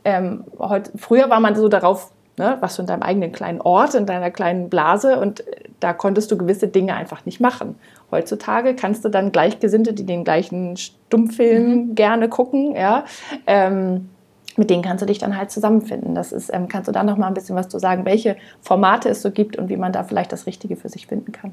Speaker 2: ähm, heute, früher war man so darauf ne, was du in deinem eigenen kleinen Ort, in deiner kleinen Blase und äh, da konntest du gewisse Dinge einfach nicht machen. Heutzutage kannst du dann Gleichgesinnte, die den gleichen Stummfilm mhm. gerne gucken, ja, ähm, mit denen kannst du dich dann halt zusammenfinden. Das ist, ähm, kannst du da noch mal ein bisschen was zu sagen, welche Formate es so gibt und wie man da vielleicht das Richtige für sich finden kann?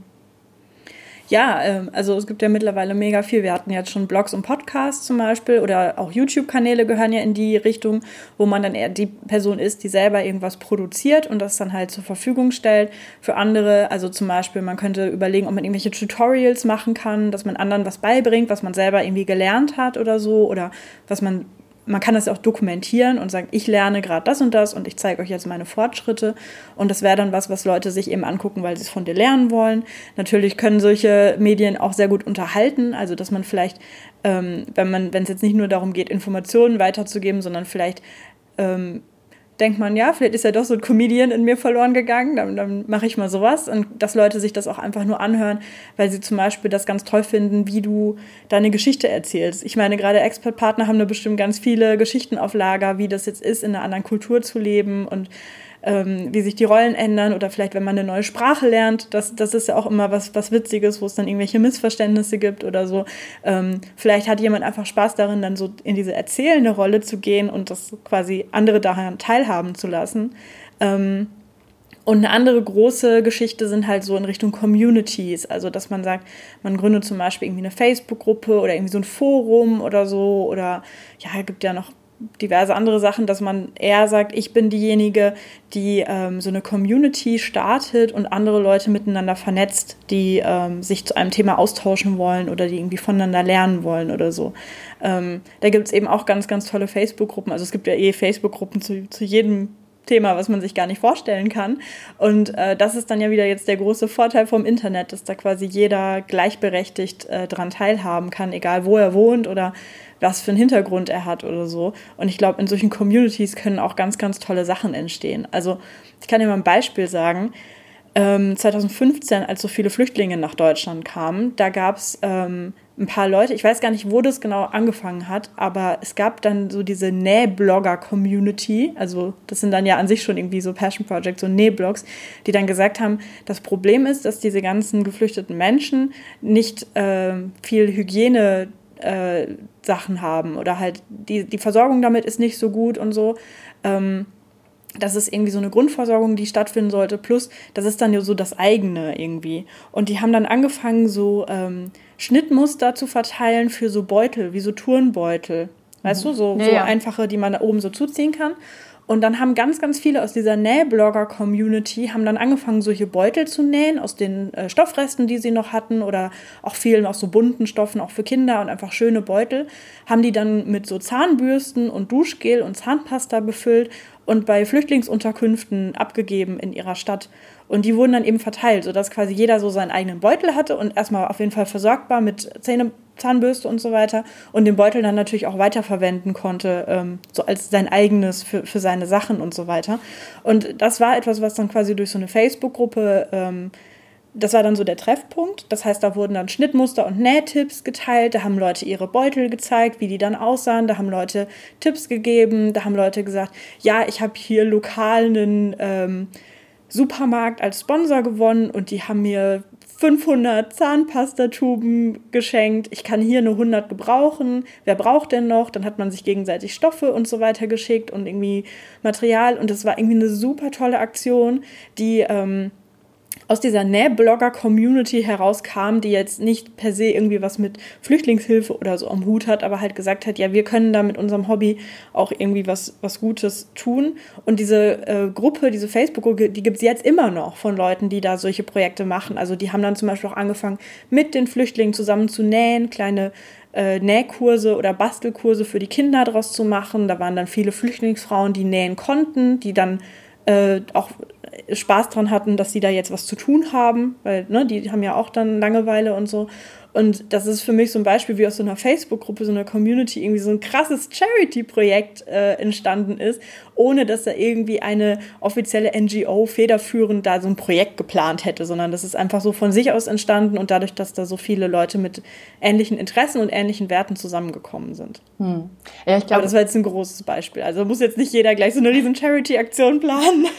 Speaker 3: Ja, ähm, also es gibt ja mittlerweile mega viel. Wir hatten jetzt schon Blogs und Podcasts zum Beispiel oder auch YouTube-Kanäle gehören ja in die Richtung, wo man dann eher die Person ist, die selber irgendwas produziert und das dann halt zur Verfügung stellt für andere. Also zum Beispiel, man könnte überlegen, ob man irgendwelche Tutorials machen kann, dass man anderen was beibringt, was man selber irgendwie gelernt hat oder so oder was man man kann das auch dokumentieren und sagen, ich lerne gerade das und das und ich zeige euch jetzt meine Fortschritte. Und das wäre dann was, was Leute sich eben angucken, weil sie es von dir lernen wollen. Natürlich können solche Medien auch sehr gut unterhalten, also dass man vielleicht, ähm, wenn man, wenn es jetzt nicht nur darum geht, Informationen weiterzugeben, sondern vielleicht ähm, denkt man, ja, vielleicht ist ja doch so ein Comedian in mir verloren gegangen, dann, dann mache ich mal sowas. Und dass Leute sich das auch einfach nur anhören, weil sie zum Beispiel das ganz toll finden, wie du deine Geschichte erzählst. Ich meine, gerade Expert-Partner haben da bestimmt ganz viele Geschichten auf Lager, wie das jetzt ist, in einer anderen Kultur zu leben und ähm, wie sich die Rollen ändern oder vielleicht, wenn man eine neue Sprache lernt, das, das ist ja auch immer was, was Witziges, wo es dann irgendwelche Missverständnisse gibt oder so. Ähm, vielleicht hat jemand einfach Spaß darin, dann so in diese erzählende Rolle zu gehen und das quasi andere daran teilhaben zu lassen. Ähm, und eine andere große Geschichte sind halt so in Richtung Communities. Also, dass man sagt, man gründet zum Beispiel irgendwie eine Facebook-Gruppe oder irgendwie so ein Forum oder so. Oder ja, gibt ja noch diverse andere Sachen, dass man eher sagt, ich bin diejenige, die ähm, so eine Community startet und andere Leute miteinander vernetzt, die ähm, sich zu einem Thema austauschen wollen oder die irgendwie voneinander lernen wollen oder so. Ähm, da gibt es eben auch ganz, ganz tolle Facebook-Gruppen. Also es gibt ja eh Facebook-Gruppen zu, zu jedem Thema, was man sich gar nicht vorstellen kann. Und äh, das ist dann ja wieder jetzt der große Vorteil vom Internet, dass da quasi jeder gleichberechtigt äh, dran teilhaben kann, egal wo er wohnt oder was für einen Hintergrund er hat oder so. Und ich glaube, in solchen Communities können auch ganz, ganz tolle Sachen entstehen. Also ich kann dir mal ein Beispiel sagen. 2015, ähm, als so viele Flüchtlinge nach Deutschland kamen, da gab es ähm, ein paar Leute, ich weiß gar nicht, wo das genau angefangen hat, aber es gab dann so diese Nähblogger-Community, also das sind dann ja an sich schon irgendwie so Passion Projects, so Nähblogs, die dann gesagt haben, das Problem ist, dass diese ganzen geflüchteten Menschen nicht äh, viel Hygiene äh, Sachen haben oder halt die, die Versorgung damit ist nicht so gut und so. Ähm, das ist irgendwie so eine Grundversorgung, die stattfinden sollte, plus das ist dann ja so das eigene irgendwie. Und die haben dann angefangen, so ähm, Schnittmuster zu verteilen für so Beutel, wie so Turnbeutel. Weißt mhm. du, so, ja, so ja. einfache, die man da oben so zuziehen kann. Und dann haben ganz, ganz viele aus dieser Nähblogger-Community haben dann angefangen, solche Beutel zu nähen aus den äh, Stoffresten, die sie noch hatten oder auch vielen aus so bunten Stoffen, auch für Kinder und einfach schöne Beutel. Haben die dann mit so Zahnbürsten und Duschgel und Zahnpasta befüllt und bei Flüchtlingsunterkünften abgegeben in ihrer Stadt. Und die wurden dann eben verteilt, sodass quasi jeder so seinen eigenen Beutel hatte und erstmal auf jeden Fall versorgt war mit Zähne, Zahnbürste und so weiter und den Beutel dann natürlich auch weiterverwenden konnte, ähm, so als sein eigenes für, für seine Sachen und so weiter. Und das war etwas, was dann quasi durch so eine Facebook-Gruppe ähm, das war dann so der Treffpunkt. Das heißt, da wurden dann Schnittmuster und Nähtipps geteilt. Da haben Leute ihre Beutel gezeigt, wie die dann aussahen. Da haben Leute Tipps gegeben. Da haben Leute gesagt, ja, ich habe hier lokal einen ähm, Supermarkt als Sponsor gewonnen und die haben mir 500 Zahnpastatuben geschenkt. Ich kann hier nur 100 gebrauchen. Wer braucht denn noch? Dann hat man sich gegenseitig Stoffe und so weiter geschickt und irgendwie Material. Und das war irgendwie eine super tolle Aktion, die... Ähm, aus dieser Nähblogger-Community herauskam, die jetzt nicht per se irgendwie was mit Flüchtlingshilfe oder so am Hut hat, aber halt gesagt hat, ja, wir können da mit unserem Hobby auch irgendwie was, was Gutes tun. Und diese äh, Gruppe, diese Facebook-Gruppe, die gibt es jetzt immer noch von Leuten, die da solche Projekte machen. Also die haben dann zum Beispiel auch angefangen, mit den Flüchtlingen zusammen zu nähen, kleine äh, Nähkurse oder Bastelkurse für die Kinder draus zu machen. Da waren dann viele Flüchtlingsfrauen, die nähen konnten, die dann äh, auch Spaß dran hatten, dass sie da jetzt was zu tun haben, weil ne, die haben ja auch dann Langeweile und so. Und das ist für mich so ein Beispiel, wie aus so einer Facebook-Gruppe, so einer Community irgendwie so ein krasses Charity-Projekt äh, entstanden ist, ohne dass da irgendwie eine offizielle NGO federführend da so ein Projekt geplant hätte, sondern das ist einfach so von sich aus entstanden und dadurch, dass da so viele Leute mit ähnlichen Interessen und ähnlichen Werten zusammengekommen sind. Hm. Ja, ich glaube, das war jetzt ein großes Beispiel. Also muss jetzt nicht jeder gleich so eine riesen Charity-Aktion planen.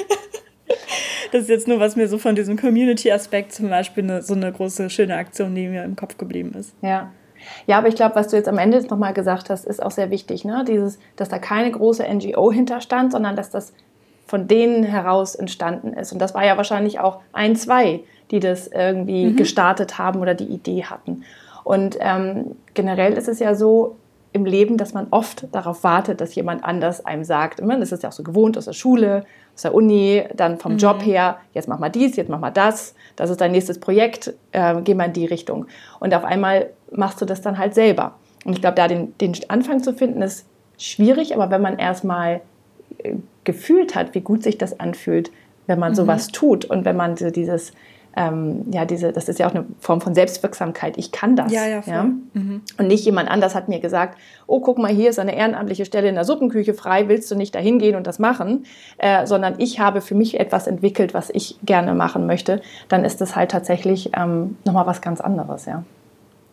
Speaker 3: Das ist jetzt nur, was mir so von diesem Community-Aspekt zum Beispiel eine, so eine große, schöne Aktion, die mir im Kopf geblieben ist.
Speaker 2: Ja. Ja, aber ich glaube, was du jetzt am Ende nochmal gesagt hast, ist auch sehr wichtig, ne? Dieses, dass da keine große NGO hinterstand, sondern dass das von denen heraus entstanden ist. Und das war ja wahrscheinlich auch ein, zwei, die das irgendwie mhm. gestartet haben oder die Idee hatten. Und ähm, generell ist es ja so, im Leben, dass man oft darauf wartet, dass jemand anders einem sagt. Das ist ja auch so gewohnt aus der Schule, aus der Uni, dann vom mhm. Job her, jetzt mach mal dies, jetzt mach mal das, das ist dein nächstes Projekt, äh, geh mal in die Richtung. Und auf einmal machst du das dann halt selber. Und ich glaube, da den, den Anfang zu finden, ist schwierig, aber wenn man erstmal äh, gefühlt hat, wie gut sich das anfühlt, wenn man mhm. sowas tut und wenn man so dieses ähm, ja, diese, das ist ja auch eine Form von Selbstwirksamkeit. Ich kann das. Ja, ja, voll. ja? Mhm. Und nicht jemand anders hat mir gesagt, oh, guck mal, hier ist eine ehrenamtliche Stelle in der Suppenküche frei, willst du nicht da hingehen und das machen? Äh, sondern ich habe für mich etwas entwickelt, was ich gerne machen möchte. Dann ist das halt tatsächlich ähm, nochmal was ganz anderes, ja.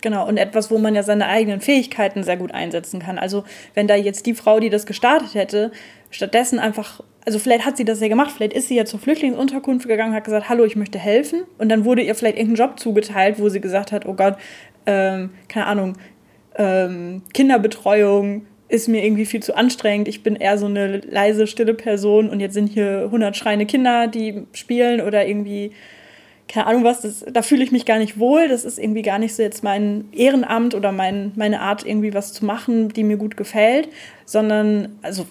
Speaker 3: Genau, und etwas, wo man ja seine eigenen Fähigkeiten sehr gut einsetzen kann. Also wenn da jetzt die Frau, die das gestartet hätte, stattdessen einfach, also vielleicht hat sie das ja gemacht, vielleicht ist sie ja zur Flüchtlingsunterkunft gegangen, hat gesagt, hallo, ich möchte helfen. Und dann wurde ihr vielleicht irgendein Job zugeteilt, wo sie gesagt hat, oh Gott, ähm, keine Ahnung, ähm, Kinderbetreuung ist mir irgendwie viel zu anstrengend. Ich bin eher so eine leise, stille Person und jetzt sind hier 100 schreiende Kinder, die spielen oder irgendwie keine Ahnung was, das, da fühle ich mich gar nicht wohl. Das ist irgendwie gar nicht so jetzt mein Ehrenamt oder mein, meine Art, irgendwie was zu machen, die mir gut gefällt, sondern, also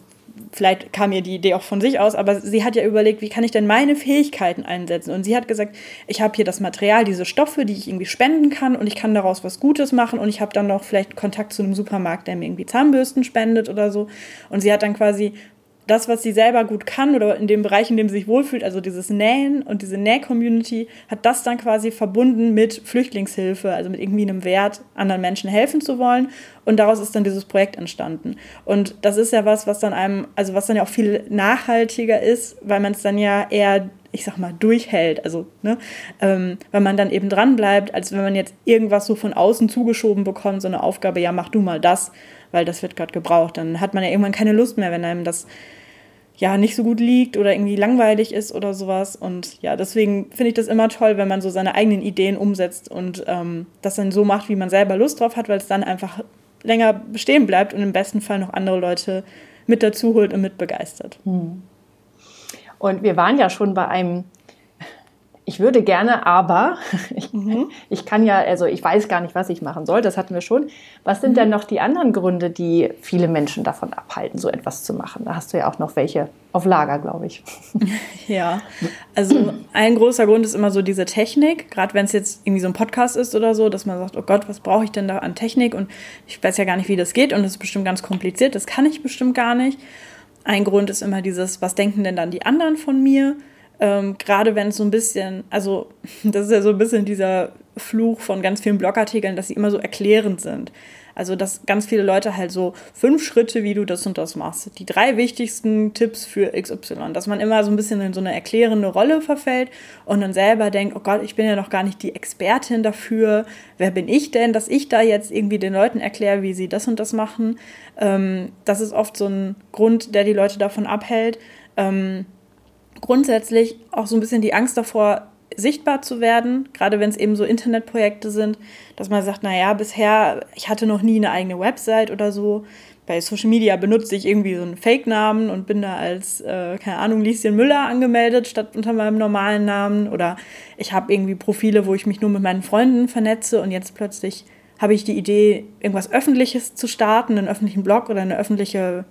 Speaker 3: vielleicht kam ihr die Idee auch von sich aus, aber sie hat ja überlegt, wie kann ich denn meine Fähigkeiten einsetzen? Und sie hat gesagt, ich habe hier das Material, diese Stoffe, die ich irgendwie spenden kann und ich kann daraus was Gutes machen und ich habe dann noch vielleicht Kontakt zu einem Supermarkt, der mir irgendwie Zahnbürsten spendet oder so. Und sie hat dann quasi das, was sie selber gut kann oder in dem Bereich, in dem sie sich wohlfühlt, also dieses Nähen und diese Näh-Community, hat das dann quasi verbunden mit Flüchtlingshilfe, also mit irgendwie einem Wert, anderen Menschen helfen zu wollen. Und daraus ist dann dieses Projekt entstanden. Und das ist ja was, was dann einem, also was dann ja auch viel nachhaltiger ist, weil man es dann ja eher, ich sag mal, durchhält. Also, ne, ähm, weil man dann eben dran bleibt, als wenn man jetzt irgendwas so von außen zugeschoben bekommt, so eine Aufgabe, ja, mach du mal das weil das wird gerade gebraucht. Dann hat man ja irgendwann keine Lust mehr, wenn einem das ja nicht so gut liegt oder irgendwie langweilig ist oder sowas. Und ja, deswegen finde ich das immer toll, wenn man so seine eigenen Ideen umsetzt und ähm, das dann so macht, wie man selber Lust drauf hat, weil es dann einfach länger bestehen bleibt und im besten Fall noch andere Leute mit dazu holt und mit begeistert. Hm.
Speaker 2: Und wir waren ja schon bei einem ich würde gerne, aber ich, mhm. ich, kann ja, also ich weiß gar nicht, was ich machen soll, das hatten wir schon. Was sind mhm. denn noch die anderen Gründe, die viele Menschen davon abhalten, so etwas zu machen? Da hast du ja auch noch welche auf Lager, glaube ich.
Speaker 3: Ja, also ein großer Grund ist immer so diese Technik, gerade wenn es jetzt irgendwie so ein Podcast ist oder so, dass man sagt, oh Gott, was brauche ich denn da an Technik und ich weiß ja gar nicht, wie das geht und das ist bestimmt ganz kompliziert, das kann ich bestimmt gar nicht. Ein Grund ist immer dieses, was denken denn dann die anderen von mir? Ähm, Gerade wenn es so ein bisschen, also das ist ja so ein bisschen dieser Fluch von ganz vielen Blogartikeln, dass sie immer so erklärend sind. Also, dass ganz viele Leute halt so fünf Schritte, wie du das und das machst. Die drei wichtigsten Tipps für XY. Dass man immer so ein bisschen in so eine erklärende Rolle verfällt und dann selber denkt, oh Gott, ich bin ja noch gar nicht die Expertin dafür. Wer bin ich denn, dass ich da jetzt irgendwie den Leuten erkläre, wie sie das und das machen? Ähm, das ist oft so ein Grund, der die Leute davon abhält. Ähm, grundsätzlich auch so ein bisschen die Angst davor, sichtbar zu werden, gerade wenn es eben so Internetprojekte sind, dass man sagt, naja, bisher, ich hatte noch nie eine eigene Website oder so. Bei Social Media benutze ich irgendwie so einen Fake-Namen und bin da als, äh, keine Ahnung, Lieschen Müller angemeldet, statt unter meinem normalen Namen. Oder ich habe irgendwie Profile, wo ich mich nur mit meinen Freunden vernetze und jetzt plötzlich habe ich die Idee, irgendwas Öffentliches zu starten, einen öffentlichen Blog oder eine öffentliche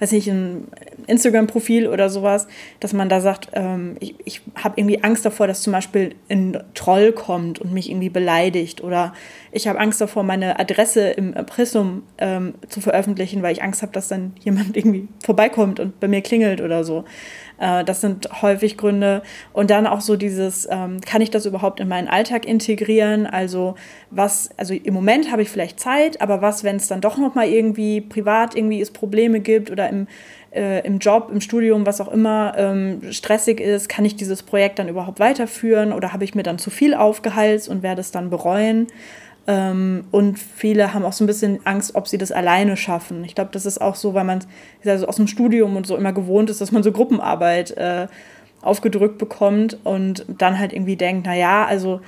Speaker 3: weiß nicht, ein Instagram-Profil oder sowas, dass man da sagt, ähm, ich, ich habe irgendwie Angst davor, dass zum Beispiel ein Troll kommt und mich irgendwie beleidigt oder ich habe Angst davor, meine Adresse im Impressum ähm, zu veröffentlichen, weil ich Angst habe, dass dann jemand irgendwie vorbeikommt und bei mir klingelt oder so. Äh, das sind häufig Gründe. Und dann auch so dieses, ähm, kann ich das überhaupt in meinen Alltag integrieren? Also was, also im Moment habe ich vielleicht Zeit, aber was, wenn es dann doch nochmal irgendwie privat irgendwie es Probleme gibt oder im, äh, im Job, im Studium, was auch immer ähm, stressig ist, kann ich dieses Projekt dann überhaupt weiterführen oder habe ich mir dann zu viel aufgeheizt und werde es dann bereuen? Ähm, und viele haben auch so ein bisschen Angst, ob sie das alleine schaffen. Ich glaube, das ist auch so, weil man also aus dem Studium und so immer gewohnt ist, dass man so Gruppenarbeit äh, aufgedrückt bekommt und dann halt irgendwie denkt, naja, also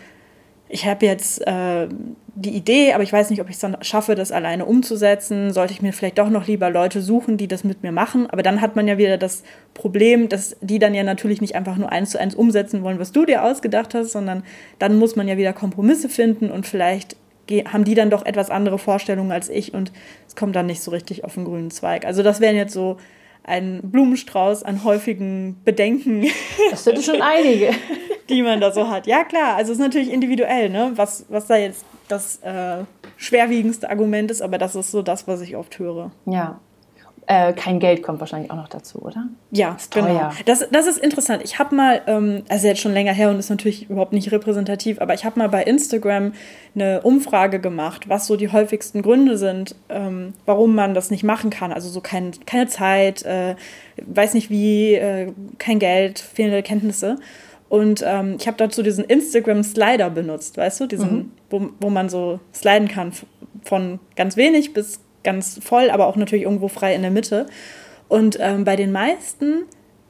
Speaker 3: ich habe jetzt äh, die Idee, aber ich weiß nicht, ob ich es dann schaffe, das alleine umzusetzen. Sollte ich mir vielleicht doch noch lieber Leute suchen, die das mit mir machen. Aber dann hat man ja wieder das Problem, dass die dann ja natürlich nicht einfach nur eins zu eins umsetzen wollen, was du dir ausgedacht hast, sondern dann muss man ja wieder Kompromisse finden und vielleicht haben die dann doch etwas andere Vorstellungen als ich und es kommt dann nicht so richtig auf den grünen Zweig. Also das wären jetzt so ein Blumenstrauß an häufigen Bedenken.
Speaker 2: Das sind schon einige.
Speaker 3: Die man da so hat. Ja, klar, also es ist natürlich individuell, ne? was, was da jetzt das äh, schwerwiegendste Argument ist, aber das ist so das, was ich oft höre.
Speaker 2: Ja, äh, kein Geld kommt wahrscheinlich auch noch dazu, oder?
Speaker 3: Ja, ist genau. Das, das ist interessant. Ich habe mal, ähm, also jetzt schon länger her und ist natürlich überhaupt nicht repräsentativ, aber ich habe mal bei Instagram eine Umfrage gemacht, was so die häufigsten Gründe sind, ähm, warum man das nicht machen kann. Also so kein, keine Zeit, äh, weiß nicht wie, äh, kein Geld, fehlende Kenntnisse. Und ähm, ich habe dazu diesen Instagram-Slider benutzt, weißt du, diesen, mhm. wo, wo man so sliden kann von ganz wenig bis ganz voll, aber auch natürlich irgendwo frei in der Mitte. Und ähm, bei den meisten,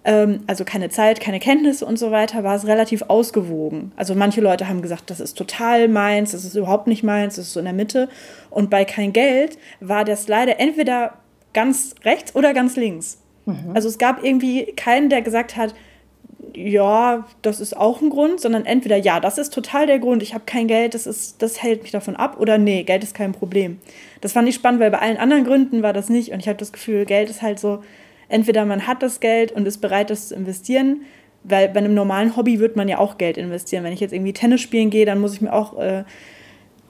Speaker 3: ähm, also keine Zeit, keine Kenntnisse und so weiter, war es relativ ausgewogen. Also manche Leute haben gesagt, das ist total meins, das ist überhaupt nicht meins, das ist so in der Mitte. Und bei kein Geld war der Slider entweder ganz rechts oder ganz links. Mhm. Also es gab irgendwie keinen, der gesagt hat, ja, das ist auch ein Grund, sondern entweder ja, das ist total der Grund, ich habe kein Geld, das, ist, das hält mich davon ab, oder nee, Geld ist kein Problem. Das fand ich spannend, weil bei allen anderen Gründen war das nicht und ich habe das Gefühl, Geld ist halt so, entweder man hat das Geld und ist bereit, das zu investieren, weil bei einem normalen Hobby wird man ja auch Geld investieren. Wenn ich jetzt irgendwie Tennis spielen gehe, dann muss ich mir auch äh,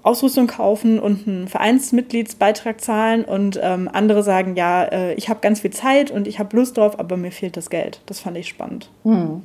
Speaker 3: Ausrüstung kaufen und einen Vereinsmitgliedsbeitrag zahlen und ähm, andere sagen, ja, äh, ich habe ganz viel Zeit und ich habe Lust drauf, aber mir fehlt das Geld. Das fand ich spannend.
Speaker 2: Hm.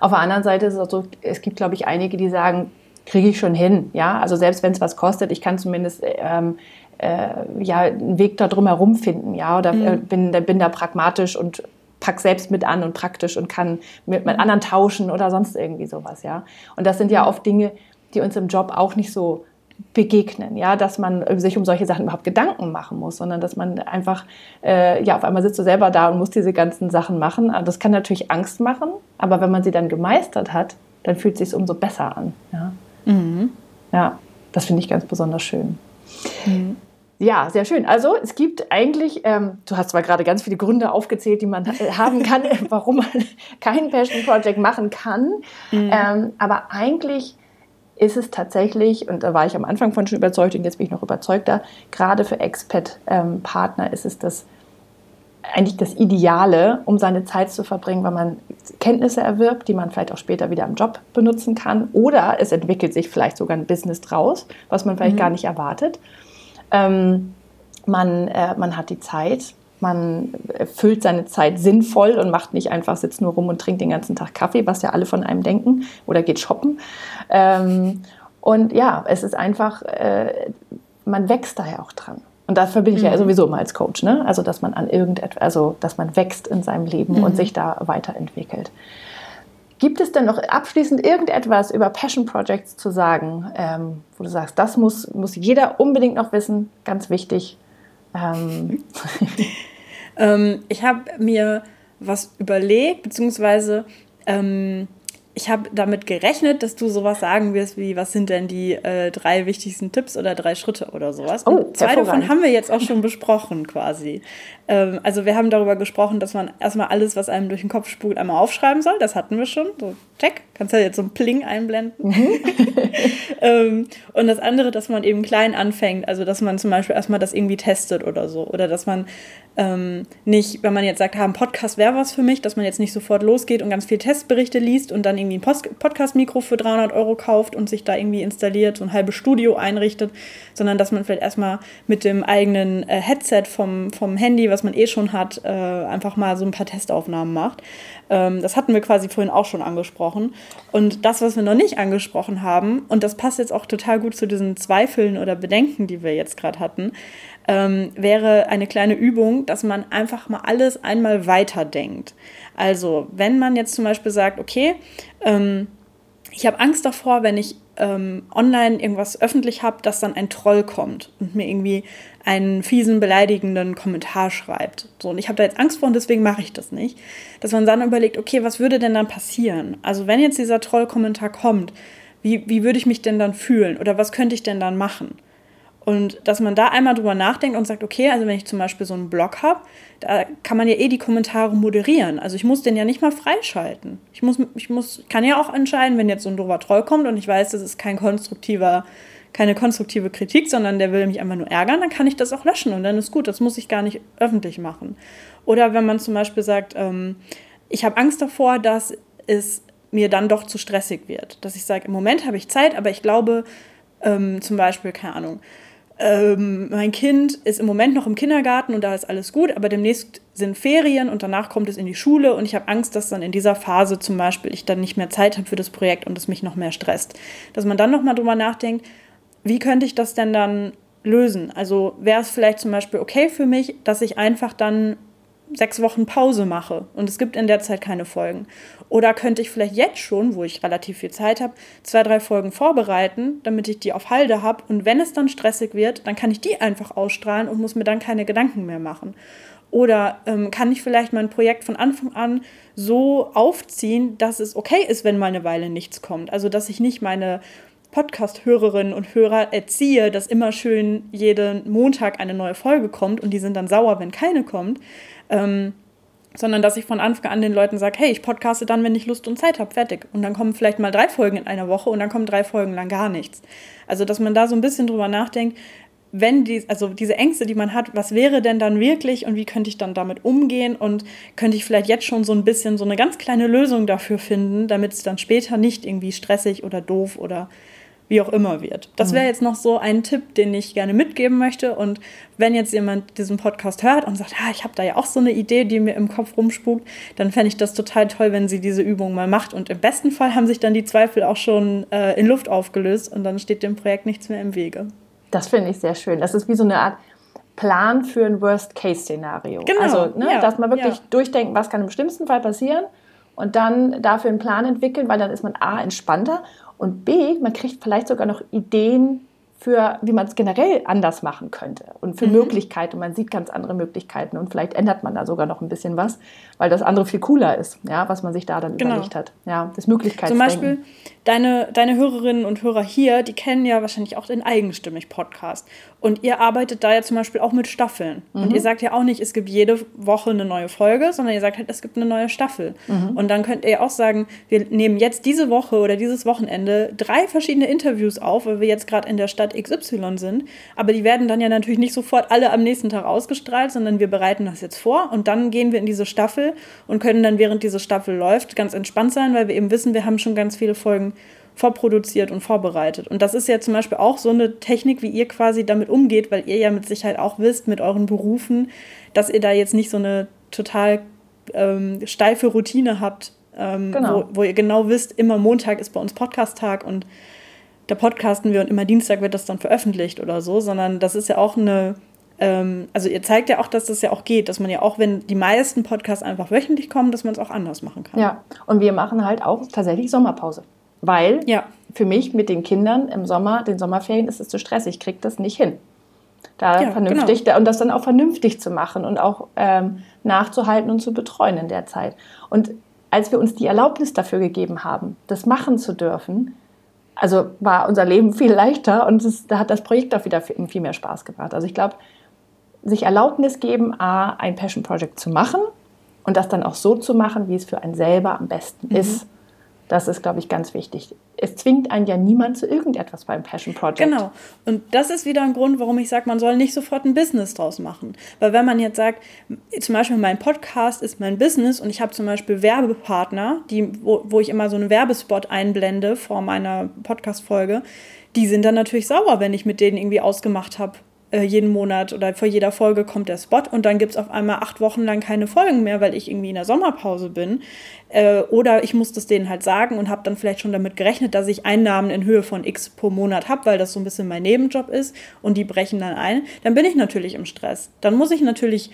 Speaker 2: Auf der anderen Seite ist es auch so, es gibt, glaube ich, einige, die sagen, kriege ich schon hin. Ja, also selbst wenn es was kostet, ich kann zumindest ähm, äh, ja, einen Weg da drum herum finden. Ja, oder äh, mhm. bin, bin da pragmatisch und pack selbst mit an und praktisch und kann mit, mit anderen tauschen oder sonst irgendwie sowas. Ja, und das sind ja oft Dinge, die uns im Job auch nicht so begegnen, ja, dass man sich um solche Sachen überhaupt Gedanken machen muss, sondern dass man einfach, äh, ja, auf einmal sitzt du selber da und muss diese ganzen Sachen machen. Also das kann natürlich Angst machen, aber wenn man sie dann gemeistert hat, dann fühlt es sich umso besser an. Ja, mhm. ja das finde ich ganz besonders schön. Mhm. Ja, sehr schön. Also es gibt eigentlich, ähm, du hast zwar gerade ganz viele Gründe aufgezählt, die man haben kann, warum man kein Passion Project machen kann, mhm. ähm, aber eigentlich ist es tatsächlich, und da war ich am Anfang von schon überzeugt und jetzt bin ich noch überzeugter, gerade für Expat-Partner ist es das eigentlich das Ideale, um seine Zeit zu verbringen, weil man Kenntnisse erwirbt, die man vielleicht auch später wieder im Job benutzen kann. Oder es entwickelt sich vielleicht sogar ein Business draus, was man vielleicht mhm. gar nicht erwartet. Ähm, man, äh, man hat die Zeit, man füllt seine Zeit sinnvoll und macht nicht einfach, sitzt nur rum und trinkt den ganzen Tag Kaffee, was ja alle von einem denken, oder geht shoppen. Ähm, und ja, es ist einfach, äh, man wächst da ja auch dran. Und dafür bin ich mhm. ja sowieso immer als Coach, ne? Also, dass man an irgendetwas, also, dass man wächst in seinem Leben mhm. und sich da weiterentwickelt. Gibt es denn noch abschließend irgendetwas über Passion Projects zu sagen, ähm, wo du sagst, das muss, muss jeder unbedingt noch wissen, ganz wichtig? Ähm.
Speaker 3: ähm, ich habe mir was überlegt, beziehungsweise ähm, ich habe damit gerechnet, dass du sowas sagen wirst wie, was sind denn die äh, drei wichtigsten Tipps oder drei Schritte oder sowas. Und oh, zwei davon haben wir jetzt auch schon besprochen quasi. Ähm, also wir haben darüber gesprochen, dass man erstmal alles, was einem durch den Kopf spult, einmal aufschreiben soll. Das hatten wir schon. So, check. Kannst ja jetzt so ein Pling einblenden. Mhm. ähm, und das andere, dass man eben klein anfängt. Also dass man zum Beispiel erstmal das irgendwie testet oder so. Oder dass man ähm, nicht, wenn man jetzt sagt, ha, ein Podcast wäre was für mich, dass man jetzt nicht sofort losgeht und ganz viel Testberichte liest und dann irgendwie ein Podcast-Mikro für 300 Euro kauft und sich da irgendwie installiert, so ein halbes Studio einrichtet, sondern dass man vielleicht erstmal mit dem eigenen äh, Headset vom, vom Handy, was man eh schon hat, äh, einfach mal so ein paar Testaufnahmen macht. Ähm, das hatten wir quasi vorhin auch schon angesprochen. Und das, was wir noch nicht angesprochen haben, und das passt jetzt auch total gut zu diesen Zweifeln oder Bedenken, die wir jetzt gerade hatten, ähm, wäre eine kleine Übung, dass man einfach mal alles einmal weiterdenkt. Also, wenn man jetzt zum Beispiel sagt, okay, ähm, ich habe Angst davor, wenn ich ähm, online irgendwas öffentlich habe, dass dann ein Troll kommt und mir irgendwie einen fiesen, beleidigenden Kommentar schreibt. So, und ich habe da jetzt Angst vor und deswegen mache ich das nicht. Dass man dann überlegt, okay, was würde denn dann passieren? Also, wenn jetzt dieser Troll-Kommentar kommt, wie, wie würde ich mich denn dann fühlen oder was könnte ich denn dann machen? Und dass man da einmal drüber nachdenkt und sagt, okay, also wenn ich zum Beispiel so einen Blog habe, da kann man ja eh die Kommentare moderieren. Also ich muss den ja nicht mal freischalten. Ich muss, ich muss, kann ja auch entscheiden, wenn jetzt so ein doofer Troll kommt und ich weiß, das ist kein konstruktiver, keine konstruktive Kritik, sondern der will mich einfach nur ärgern, dann kann ich das auch löschen und dann ist gut. Das muss ich gar nicht öffentlich machen. Oder wenn man zum Beispiel sagt, ähm, ich habe Angst davor, dass es mir dann doch zu stressig wird. Dass ich sage, im Moment habe ich Zeit, aber ich glaube, ähm, zum Beispiel, keine Ahnung, ähm, mein Kind ist im Moment noch im Kindergarten und da ist alles gut, aber demnächst sind Ferien und danach kommt es in die Schule und ich habe Angst, dass dann in dieser Phase zum Beispiel ich dann nicht mehr Zeit habe für das Projekt und es mich noch mehr stresst. Dass man dann nochmal drüber nachdenkt, wie könnte ich das denn dann lösen? Also wäre es vielleicht zum Beispiel okay für mich, dass ich einfach dann sechs Wochen Pause mache und es gibt in der Zeit keine Folgen. Oder könnte ich vielleicht jetzt schon, wo ich relativ viel Zeit habe, zwei, drei Folgen vorbereiten, damit ich die auf Halde habe und wenn es dann stressig wird, dann kann ich die einfach ausstrahlen und muss mir dann keine Gedanken mehr machen. Oder ähm, kann ich vielleicht mein Projekt von Anfang an so aufziehen, dass es okay ist, wenn mal eine Weile nichts kommt. Also dass ich nicht meine Podcast-Hörerinnen und Hörer erziehe, dass immer schön jeden Montag eine neue Folge kommt und die sind dann sauer, wenn keine kommt, ähm, sondern dass ich von Anfang an den Leuten sage, hey, ich podcaste dann, wenn ich Lust und Zeit habe, fertig. Und dann kommen vielleicht mal drei Folgen in einer Woche und dann kommen drei Folgen lang gar nichts. Also, dass man da so ein bisschen drüber nachdenkt, wenn die, also diese Ängste, die man hat, was wäre denn dann wirklich und wie könnte ich dann damit umgehen und könnte ich vielleicht jetzt schon so ein bisschen so eine ganz kleine Lösung dafür finden, damit es dann später nicht irgendwie stressig oder doof oder wie auch immer wird. Das wäre mhm. jetzt noch so ein Tipp, den ich gerne mitgeben möchte. Und wenn jetzt jemand diesen Podcast hört und sagt, ah, ich habe da ja auch so eine Idee, die mir im Kopf rumspukt, dann fände ich das total toll, wenn sie diese Übung mal macht. Und im besten Fall haben sich dann die Zweifel auch schon äh, in Luft aufgelöst und dann steht dem Projekt nichts mehr im Wege.
Speaker 2: Das finde ich sehr schön. Das ist wie so eine Art Plan für ein Worst-Case-Szenario. Genau, also, ne, ja, dass man wirklich ja. durchdenken, was kann im schlimmsten Fall passieren und dann dafür einen Plan entwickeln, weil dann ist man A, entspannter und B, man kriegt vielleicht sogar noch Ideen, für, wie man es generell anders machen könnte und für mhm. Möglichkeiten. Und man sieht ganz andere Möglichkeiten und vielleicht ändert man da sogar noch ein bisschen was, weil das andere viel cooler ist, ja, was man sich da dann genau. überlegt hat. Ja, das Möglichkeiten.
Speaker 3: Zum Beispiel deine, deine Hörerinnen und Hörer hier, die kennen ja wahrscheinlich auch den eigenstimmig Podcast. Und ihr arbeitet da ja zum Beispiel auch mit Staffeln. Mhm. Und ihr sagt ja auch nicht, es gibt jede Woche eine neue Folge, sondern ihr sagt halt, es gibt eine neue Staffel. Mhm. Und dann könnt ihr auch sagen, wir nehmen jetzt diese Woche oder dieses Wochenende drei verschiedene Interviews auf, weil wir jetzt gerade in der Stadt XY sind. Aber die werden dann ja natürlich nicht sofort alle am nächsten Tag ausgestrahlt, sondern wir bereiten das jetzt vor und dann gehen wir in diese Staffel und können dann, während diese Staffel läuft, ganz entspannt sein, weil wir eben wissen, wir haben schon ganz viele Folgen vorproduziert und vorbereitet. Und das ist ja zum Beispiel auch so eine Technik, wie ihr quasi damit umgeht, weil ihr ja mit Sicherheit auch wisst, mit euren Berufen, dass ihr da jetzt nicht so eine total ähm, steife Routine habt, ähm, genau. wo, wo, ihr genau wisst, immer Montag ist bei uns Podcast-Tag und da podcasten wir und immer Dienstag wird das dann veröffentlicht oder so, sondern das ist ja auch eine, ähm, also ihr zeigt ja auch, dass das ja auch geht, dass man ja auch, wenn die meisten Podcasts einfach wöchentlich kommen, dass man es auch anders machen kann.
Speaker 2: Ja, und wir machen halt auch tatsächlich Sommerpause. Weil ja. für mich mit den Kindern im Sommer, den Sommerferien, ist es zu stressig. Ich kriege das nicht hin. Da ja, vernünftig genau. und das dann auch vernünftig zu machen und auch ähm, nachzuhalten und zu betreuen in der Zeit. Und als wir uns die Erlaubnis dafür gegeben haben, das machen zu dürfen, also war unser Leben viel leichter und es, da hat das Projekt auch wieder viel, viel mehr Spaß gebracht. Also ich glaube, sich Erlaubnis geben, A, ein Passion Project zu machen und das dann auch so zu machen, wie es für einen selber am besten mhm. ist. Das ist, glaube ich, ganz wichtig. Es zwingt einen ja niemand zu irgendetwas beim Passion Project.
Speaker 3: Genau. Und das ist wieder ein Grund, warum ich sage, man soll nicht sofort ein Business draus machen. Weil wenn man jetzt sagt, zum Beispiel mein Podcast ist mein Business und ich habe zum Beispiel Werbepartner, die, wo, wo ich immer so einen Werbespot einblende vor meiner Podcast-Folge, die sind dann natürlich sauer, wenn ich mit denen irgendwie ausgemacht habe, äh, jeden Monat oder vor jeder Folge kommt der Spot und dann gibt es auf einmal acht Wochen lang keine Folgen mehr, weil ich irgendwie in der Sommerpause bin. Äh, oder ich muss das denen halt sagen und habe dann vielleicht schon damit gerechnet, dass ich Einnahmen in Höhe von X pro Monat habe, weil das so ein bisschen mein Nebenjob ist und die brechen dann ein. Dann bin ich natürlich im Stress. Dann muss ich natürlich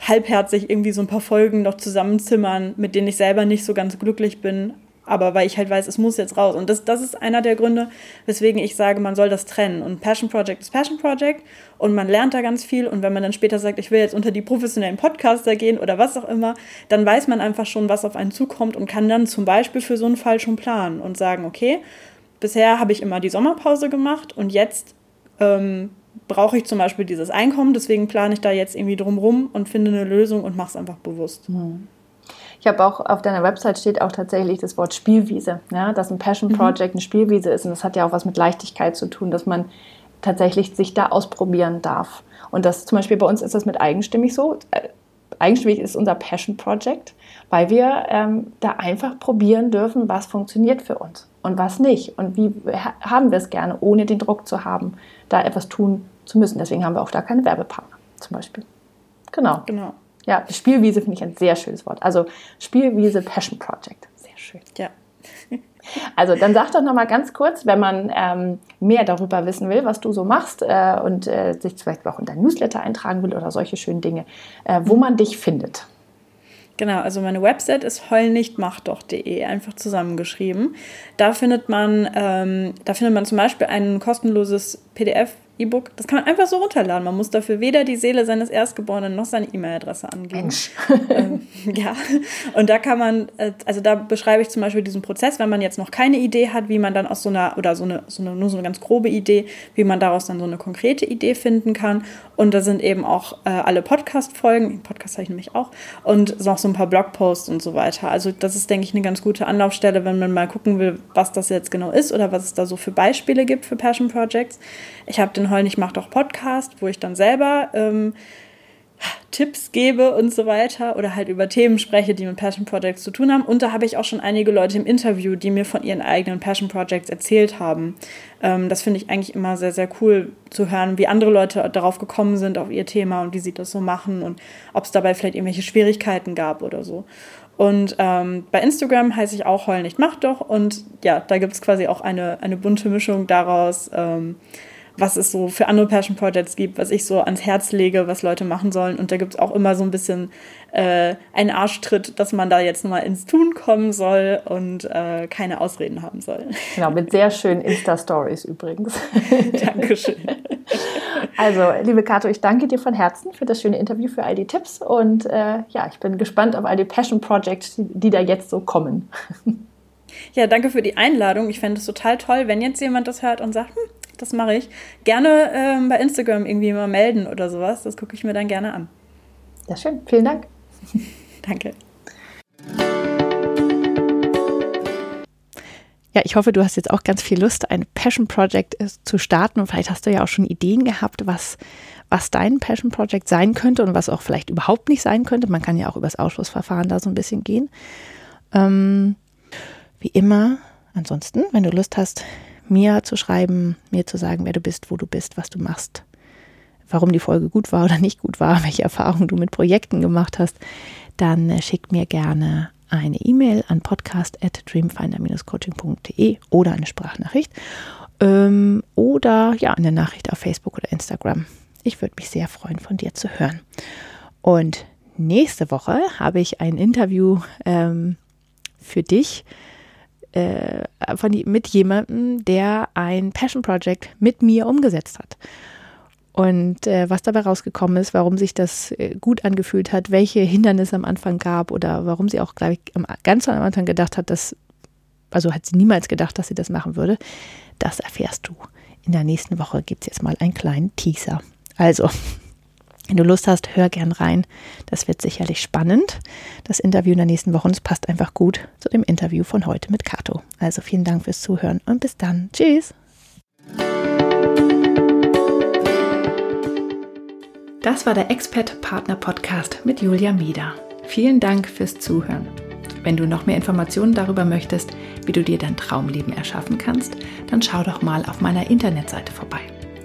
Speaker 3: halbherzig irgendwie so ein paar Folgen noch zusammenzimmern, mit denen ich selber nicht so ganz glücklich bin, aber weil ich halt weiß, es muss jetzt raus. Und das, das ist einer der Gründe, weswegen ich sage, man soll das trennen. Und Passion Project ist Passion Project und man lernt da ganz viel. Und wenn man dann später sagt, ich will jetzt unter die professionellen Podcaster gehen oder was auch immer, dann weiß man einfach schon, was auf einen zukommt und kann dann zum Beispiel für so einen Fall schon planen und sagen, okay, bisher habe ich immer die Sommerpause gemacht und jetzt ähm, brauche ich zum Beispiel dieses Einkommen, deswegen plane ich da jetzt irgendwie drum rum und finde eine Lösung und mache es einfach bewusst.
Speaker 2: Mhm. Ich habe auch auf deiner Website steht auch tatsächlich das Wort Spielwiese, ja, dass ein Passion mhm. Project eine Spielwiese ist und das hat ja auch was mit Leichtigkeit zu tun, dass man tatsächlich sich da ausprobieren darf. Und das zum Beispiel bei uns ist das mit eigenstimmig so. Äh, eigenstimmig ist unser Passion Project, weil wir ähm, da einfach probieren dürfen, was funktioniert für uns und was nicht und wie haben wir es gerne, ohne den Druck zu haben, da etwas tun zu müssen. Deswegen haben wir auch da keine Werbepartner zum Beispiel. Genau. Genau. Ja, Spielwiese finde ich ein sehr schönes Wort. Also Spielwiese Passion Project. Sehr schön. Ja. Also dann sag doch noch mal ganz kurz, wenn man ähm, mehr darüber wissen will, was du so machst äh, und äh, sich vielleicht auch in dein Newsletter eintragen will oder solche schönen Dinge, äh, wo man dich findet.
Speaker 3: Genau, also meine Website ist heulnichtmachdoch.de, einfach zusammengeschrieben. Da findet man, ähm, da findet man zum Beispiel ein kostenloses PDF E-Book, das kann man einfach so runterladen. Man muss dafür weder die Seele seines Erstgeborenen noch seine E-Mail-Adresse angeben. Mensch. ähm, ja, und da kann man, äh, also da beschreibe ich zum Beispiel diesen Prozess, wenn man jetzt noch keine Idee hat, wie man dann aus so einer, oder so eine, so eine, nur so eine ganz grobe Idee, wie man daraus dann so eine konkrete Idee finden kann. Und da sind eben auch äh, alle Podcast-Folgen, Podcast habe ich nämlich auch, und noch so ein paar Blogposts und so weiter. Also das ist, denke ich, eine ganz gute Anlaufstelle, wenn man mal gucken will, was das jetzt genau ist oder was es da so für Beispiele gibt für Passion Projects. Ich habe den Hollen, ich mache doch Podcast, wo ich dann selber ähm, Tipps gebe und so weiter oder halt über Themen spreche, die mit Passion Projects zu tun haben. Und da habe ich auch schon einige Leute im Interview, die mir von ihren eigenen Passion Projects erzählt haben. Ähm, das finde ich eigentlich immer sehr, sehr cool zu hören, wie andere Leute darauf gekommen sind, auf ihr Thema und wie sie das so machen und ob es dabei vielleicht irgendwelche Schwierigkeiten gab oder so. Und ähm, bei Instagram heiße ich auch Heul nicht, mach doch. Und ja, da gibt es quasi auch eine, eine bunte Mischung daraus. Ähm, was es so für andere Passion Projects gibt, was ich so ans Herz lege, was Leute machen sollen. Und da gibt es auch immer so ein bisschen äh, einen Arschtritt, dass man da jetzt nochmal ins Tun kommen soll und äh, keine Ausreden haben soll.
Speaker 2: Genau, mit sehr schönen Insta-Stories übrigens.
Speaker 3: Dankeschön.
Speaker 2: Also, liebe Kato, ich danke dir von Herzen für das schöne Interview, für all die Tipps und äh, ja, ich bin gespannt auf all die Passion Projects, die, die da jetzt so kommen.
Speaker 3: Ja, danke für die Einladung. Ich fände es total toll, wenn jetzt jemand das hört und sagt, hm, das mache ich. Gerne ähm, bei Instagram irgendwie mal melden oder sowas. Das gucke ich mir dann gerne an.
Speaker 2: Ja, schön. Vielen Dank.
Speaker 3: Danke.
Speaker 1: Ja, ich hoffe, du hast jetzt auch ganz viel Lust, ein Passion Project äh, zu starten. Und vielleicht hast du ja auch schon Ideen gehabt, was, was dein Passion Project sein könnte und was auch vielleicht überhaupt nicht sein könnte. Man kann ja auch über das Ausschussverfahren da so ein bisschen gehen. Ähm, wie immer, ansonsten, wenn du Lust hast, mir zu schreiben, mir zu sagen, wer du bist, wo du bist, was du machst, warum die Folge gut war oder nicht gut war, welche Erfahrungen du mit Projekten gemacht hast, dann äh, schick mir gerne eine E-Mail an podcast.dreamfinder-coaching.de oder eine Sprachnachricht ähm, oder ja, eine Nachricht auf Facebook oder Instagram. Ich würde mich sehr freuen, von dir zu hören. Und nächste Woche habe ich ein Interview ähm, für dich äh, von, mit jemandem, der ein Passion Project mit mir umgesetzt hat. Und äh, was dabei rausgekommen ist, warum sich das äh, gut angefühlt hat, welche Hindernisse am Anfang gab oder warum sie auch, glaube ich, ganz am Anfang gedacht hat, dass, also hat sie niemals gedacht, dass sie das machen würde, das erfährst du. In der nächsten Woche gibt es jetzt mal einen kleinen Teaser. Also, wenn du Lust hast, hör gern rein. Das wird sicherlich spannend. Das Interview in der nächsten Woche und passt einfach gut zu dem Interview von heute mit Kato. Also vielen Dank fürs Zuhören und bis dann. Tschüss. Das war der Expert Partner Podcast mit Julia Mieder. Vielen Dank fürs Zuhören. Wenn du noch mehr Informationen darüber möchtest, wie du dir dein Traumleben erschaffen kannst, dann schau doch mal auf meiner Internetseite vorbei.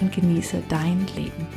Speaker 1: und genieße dein Leben.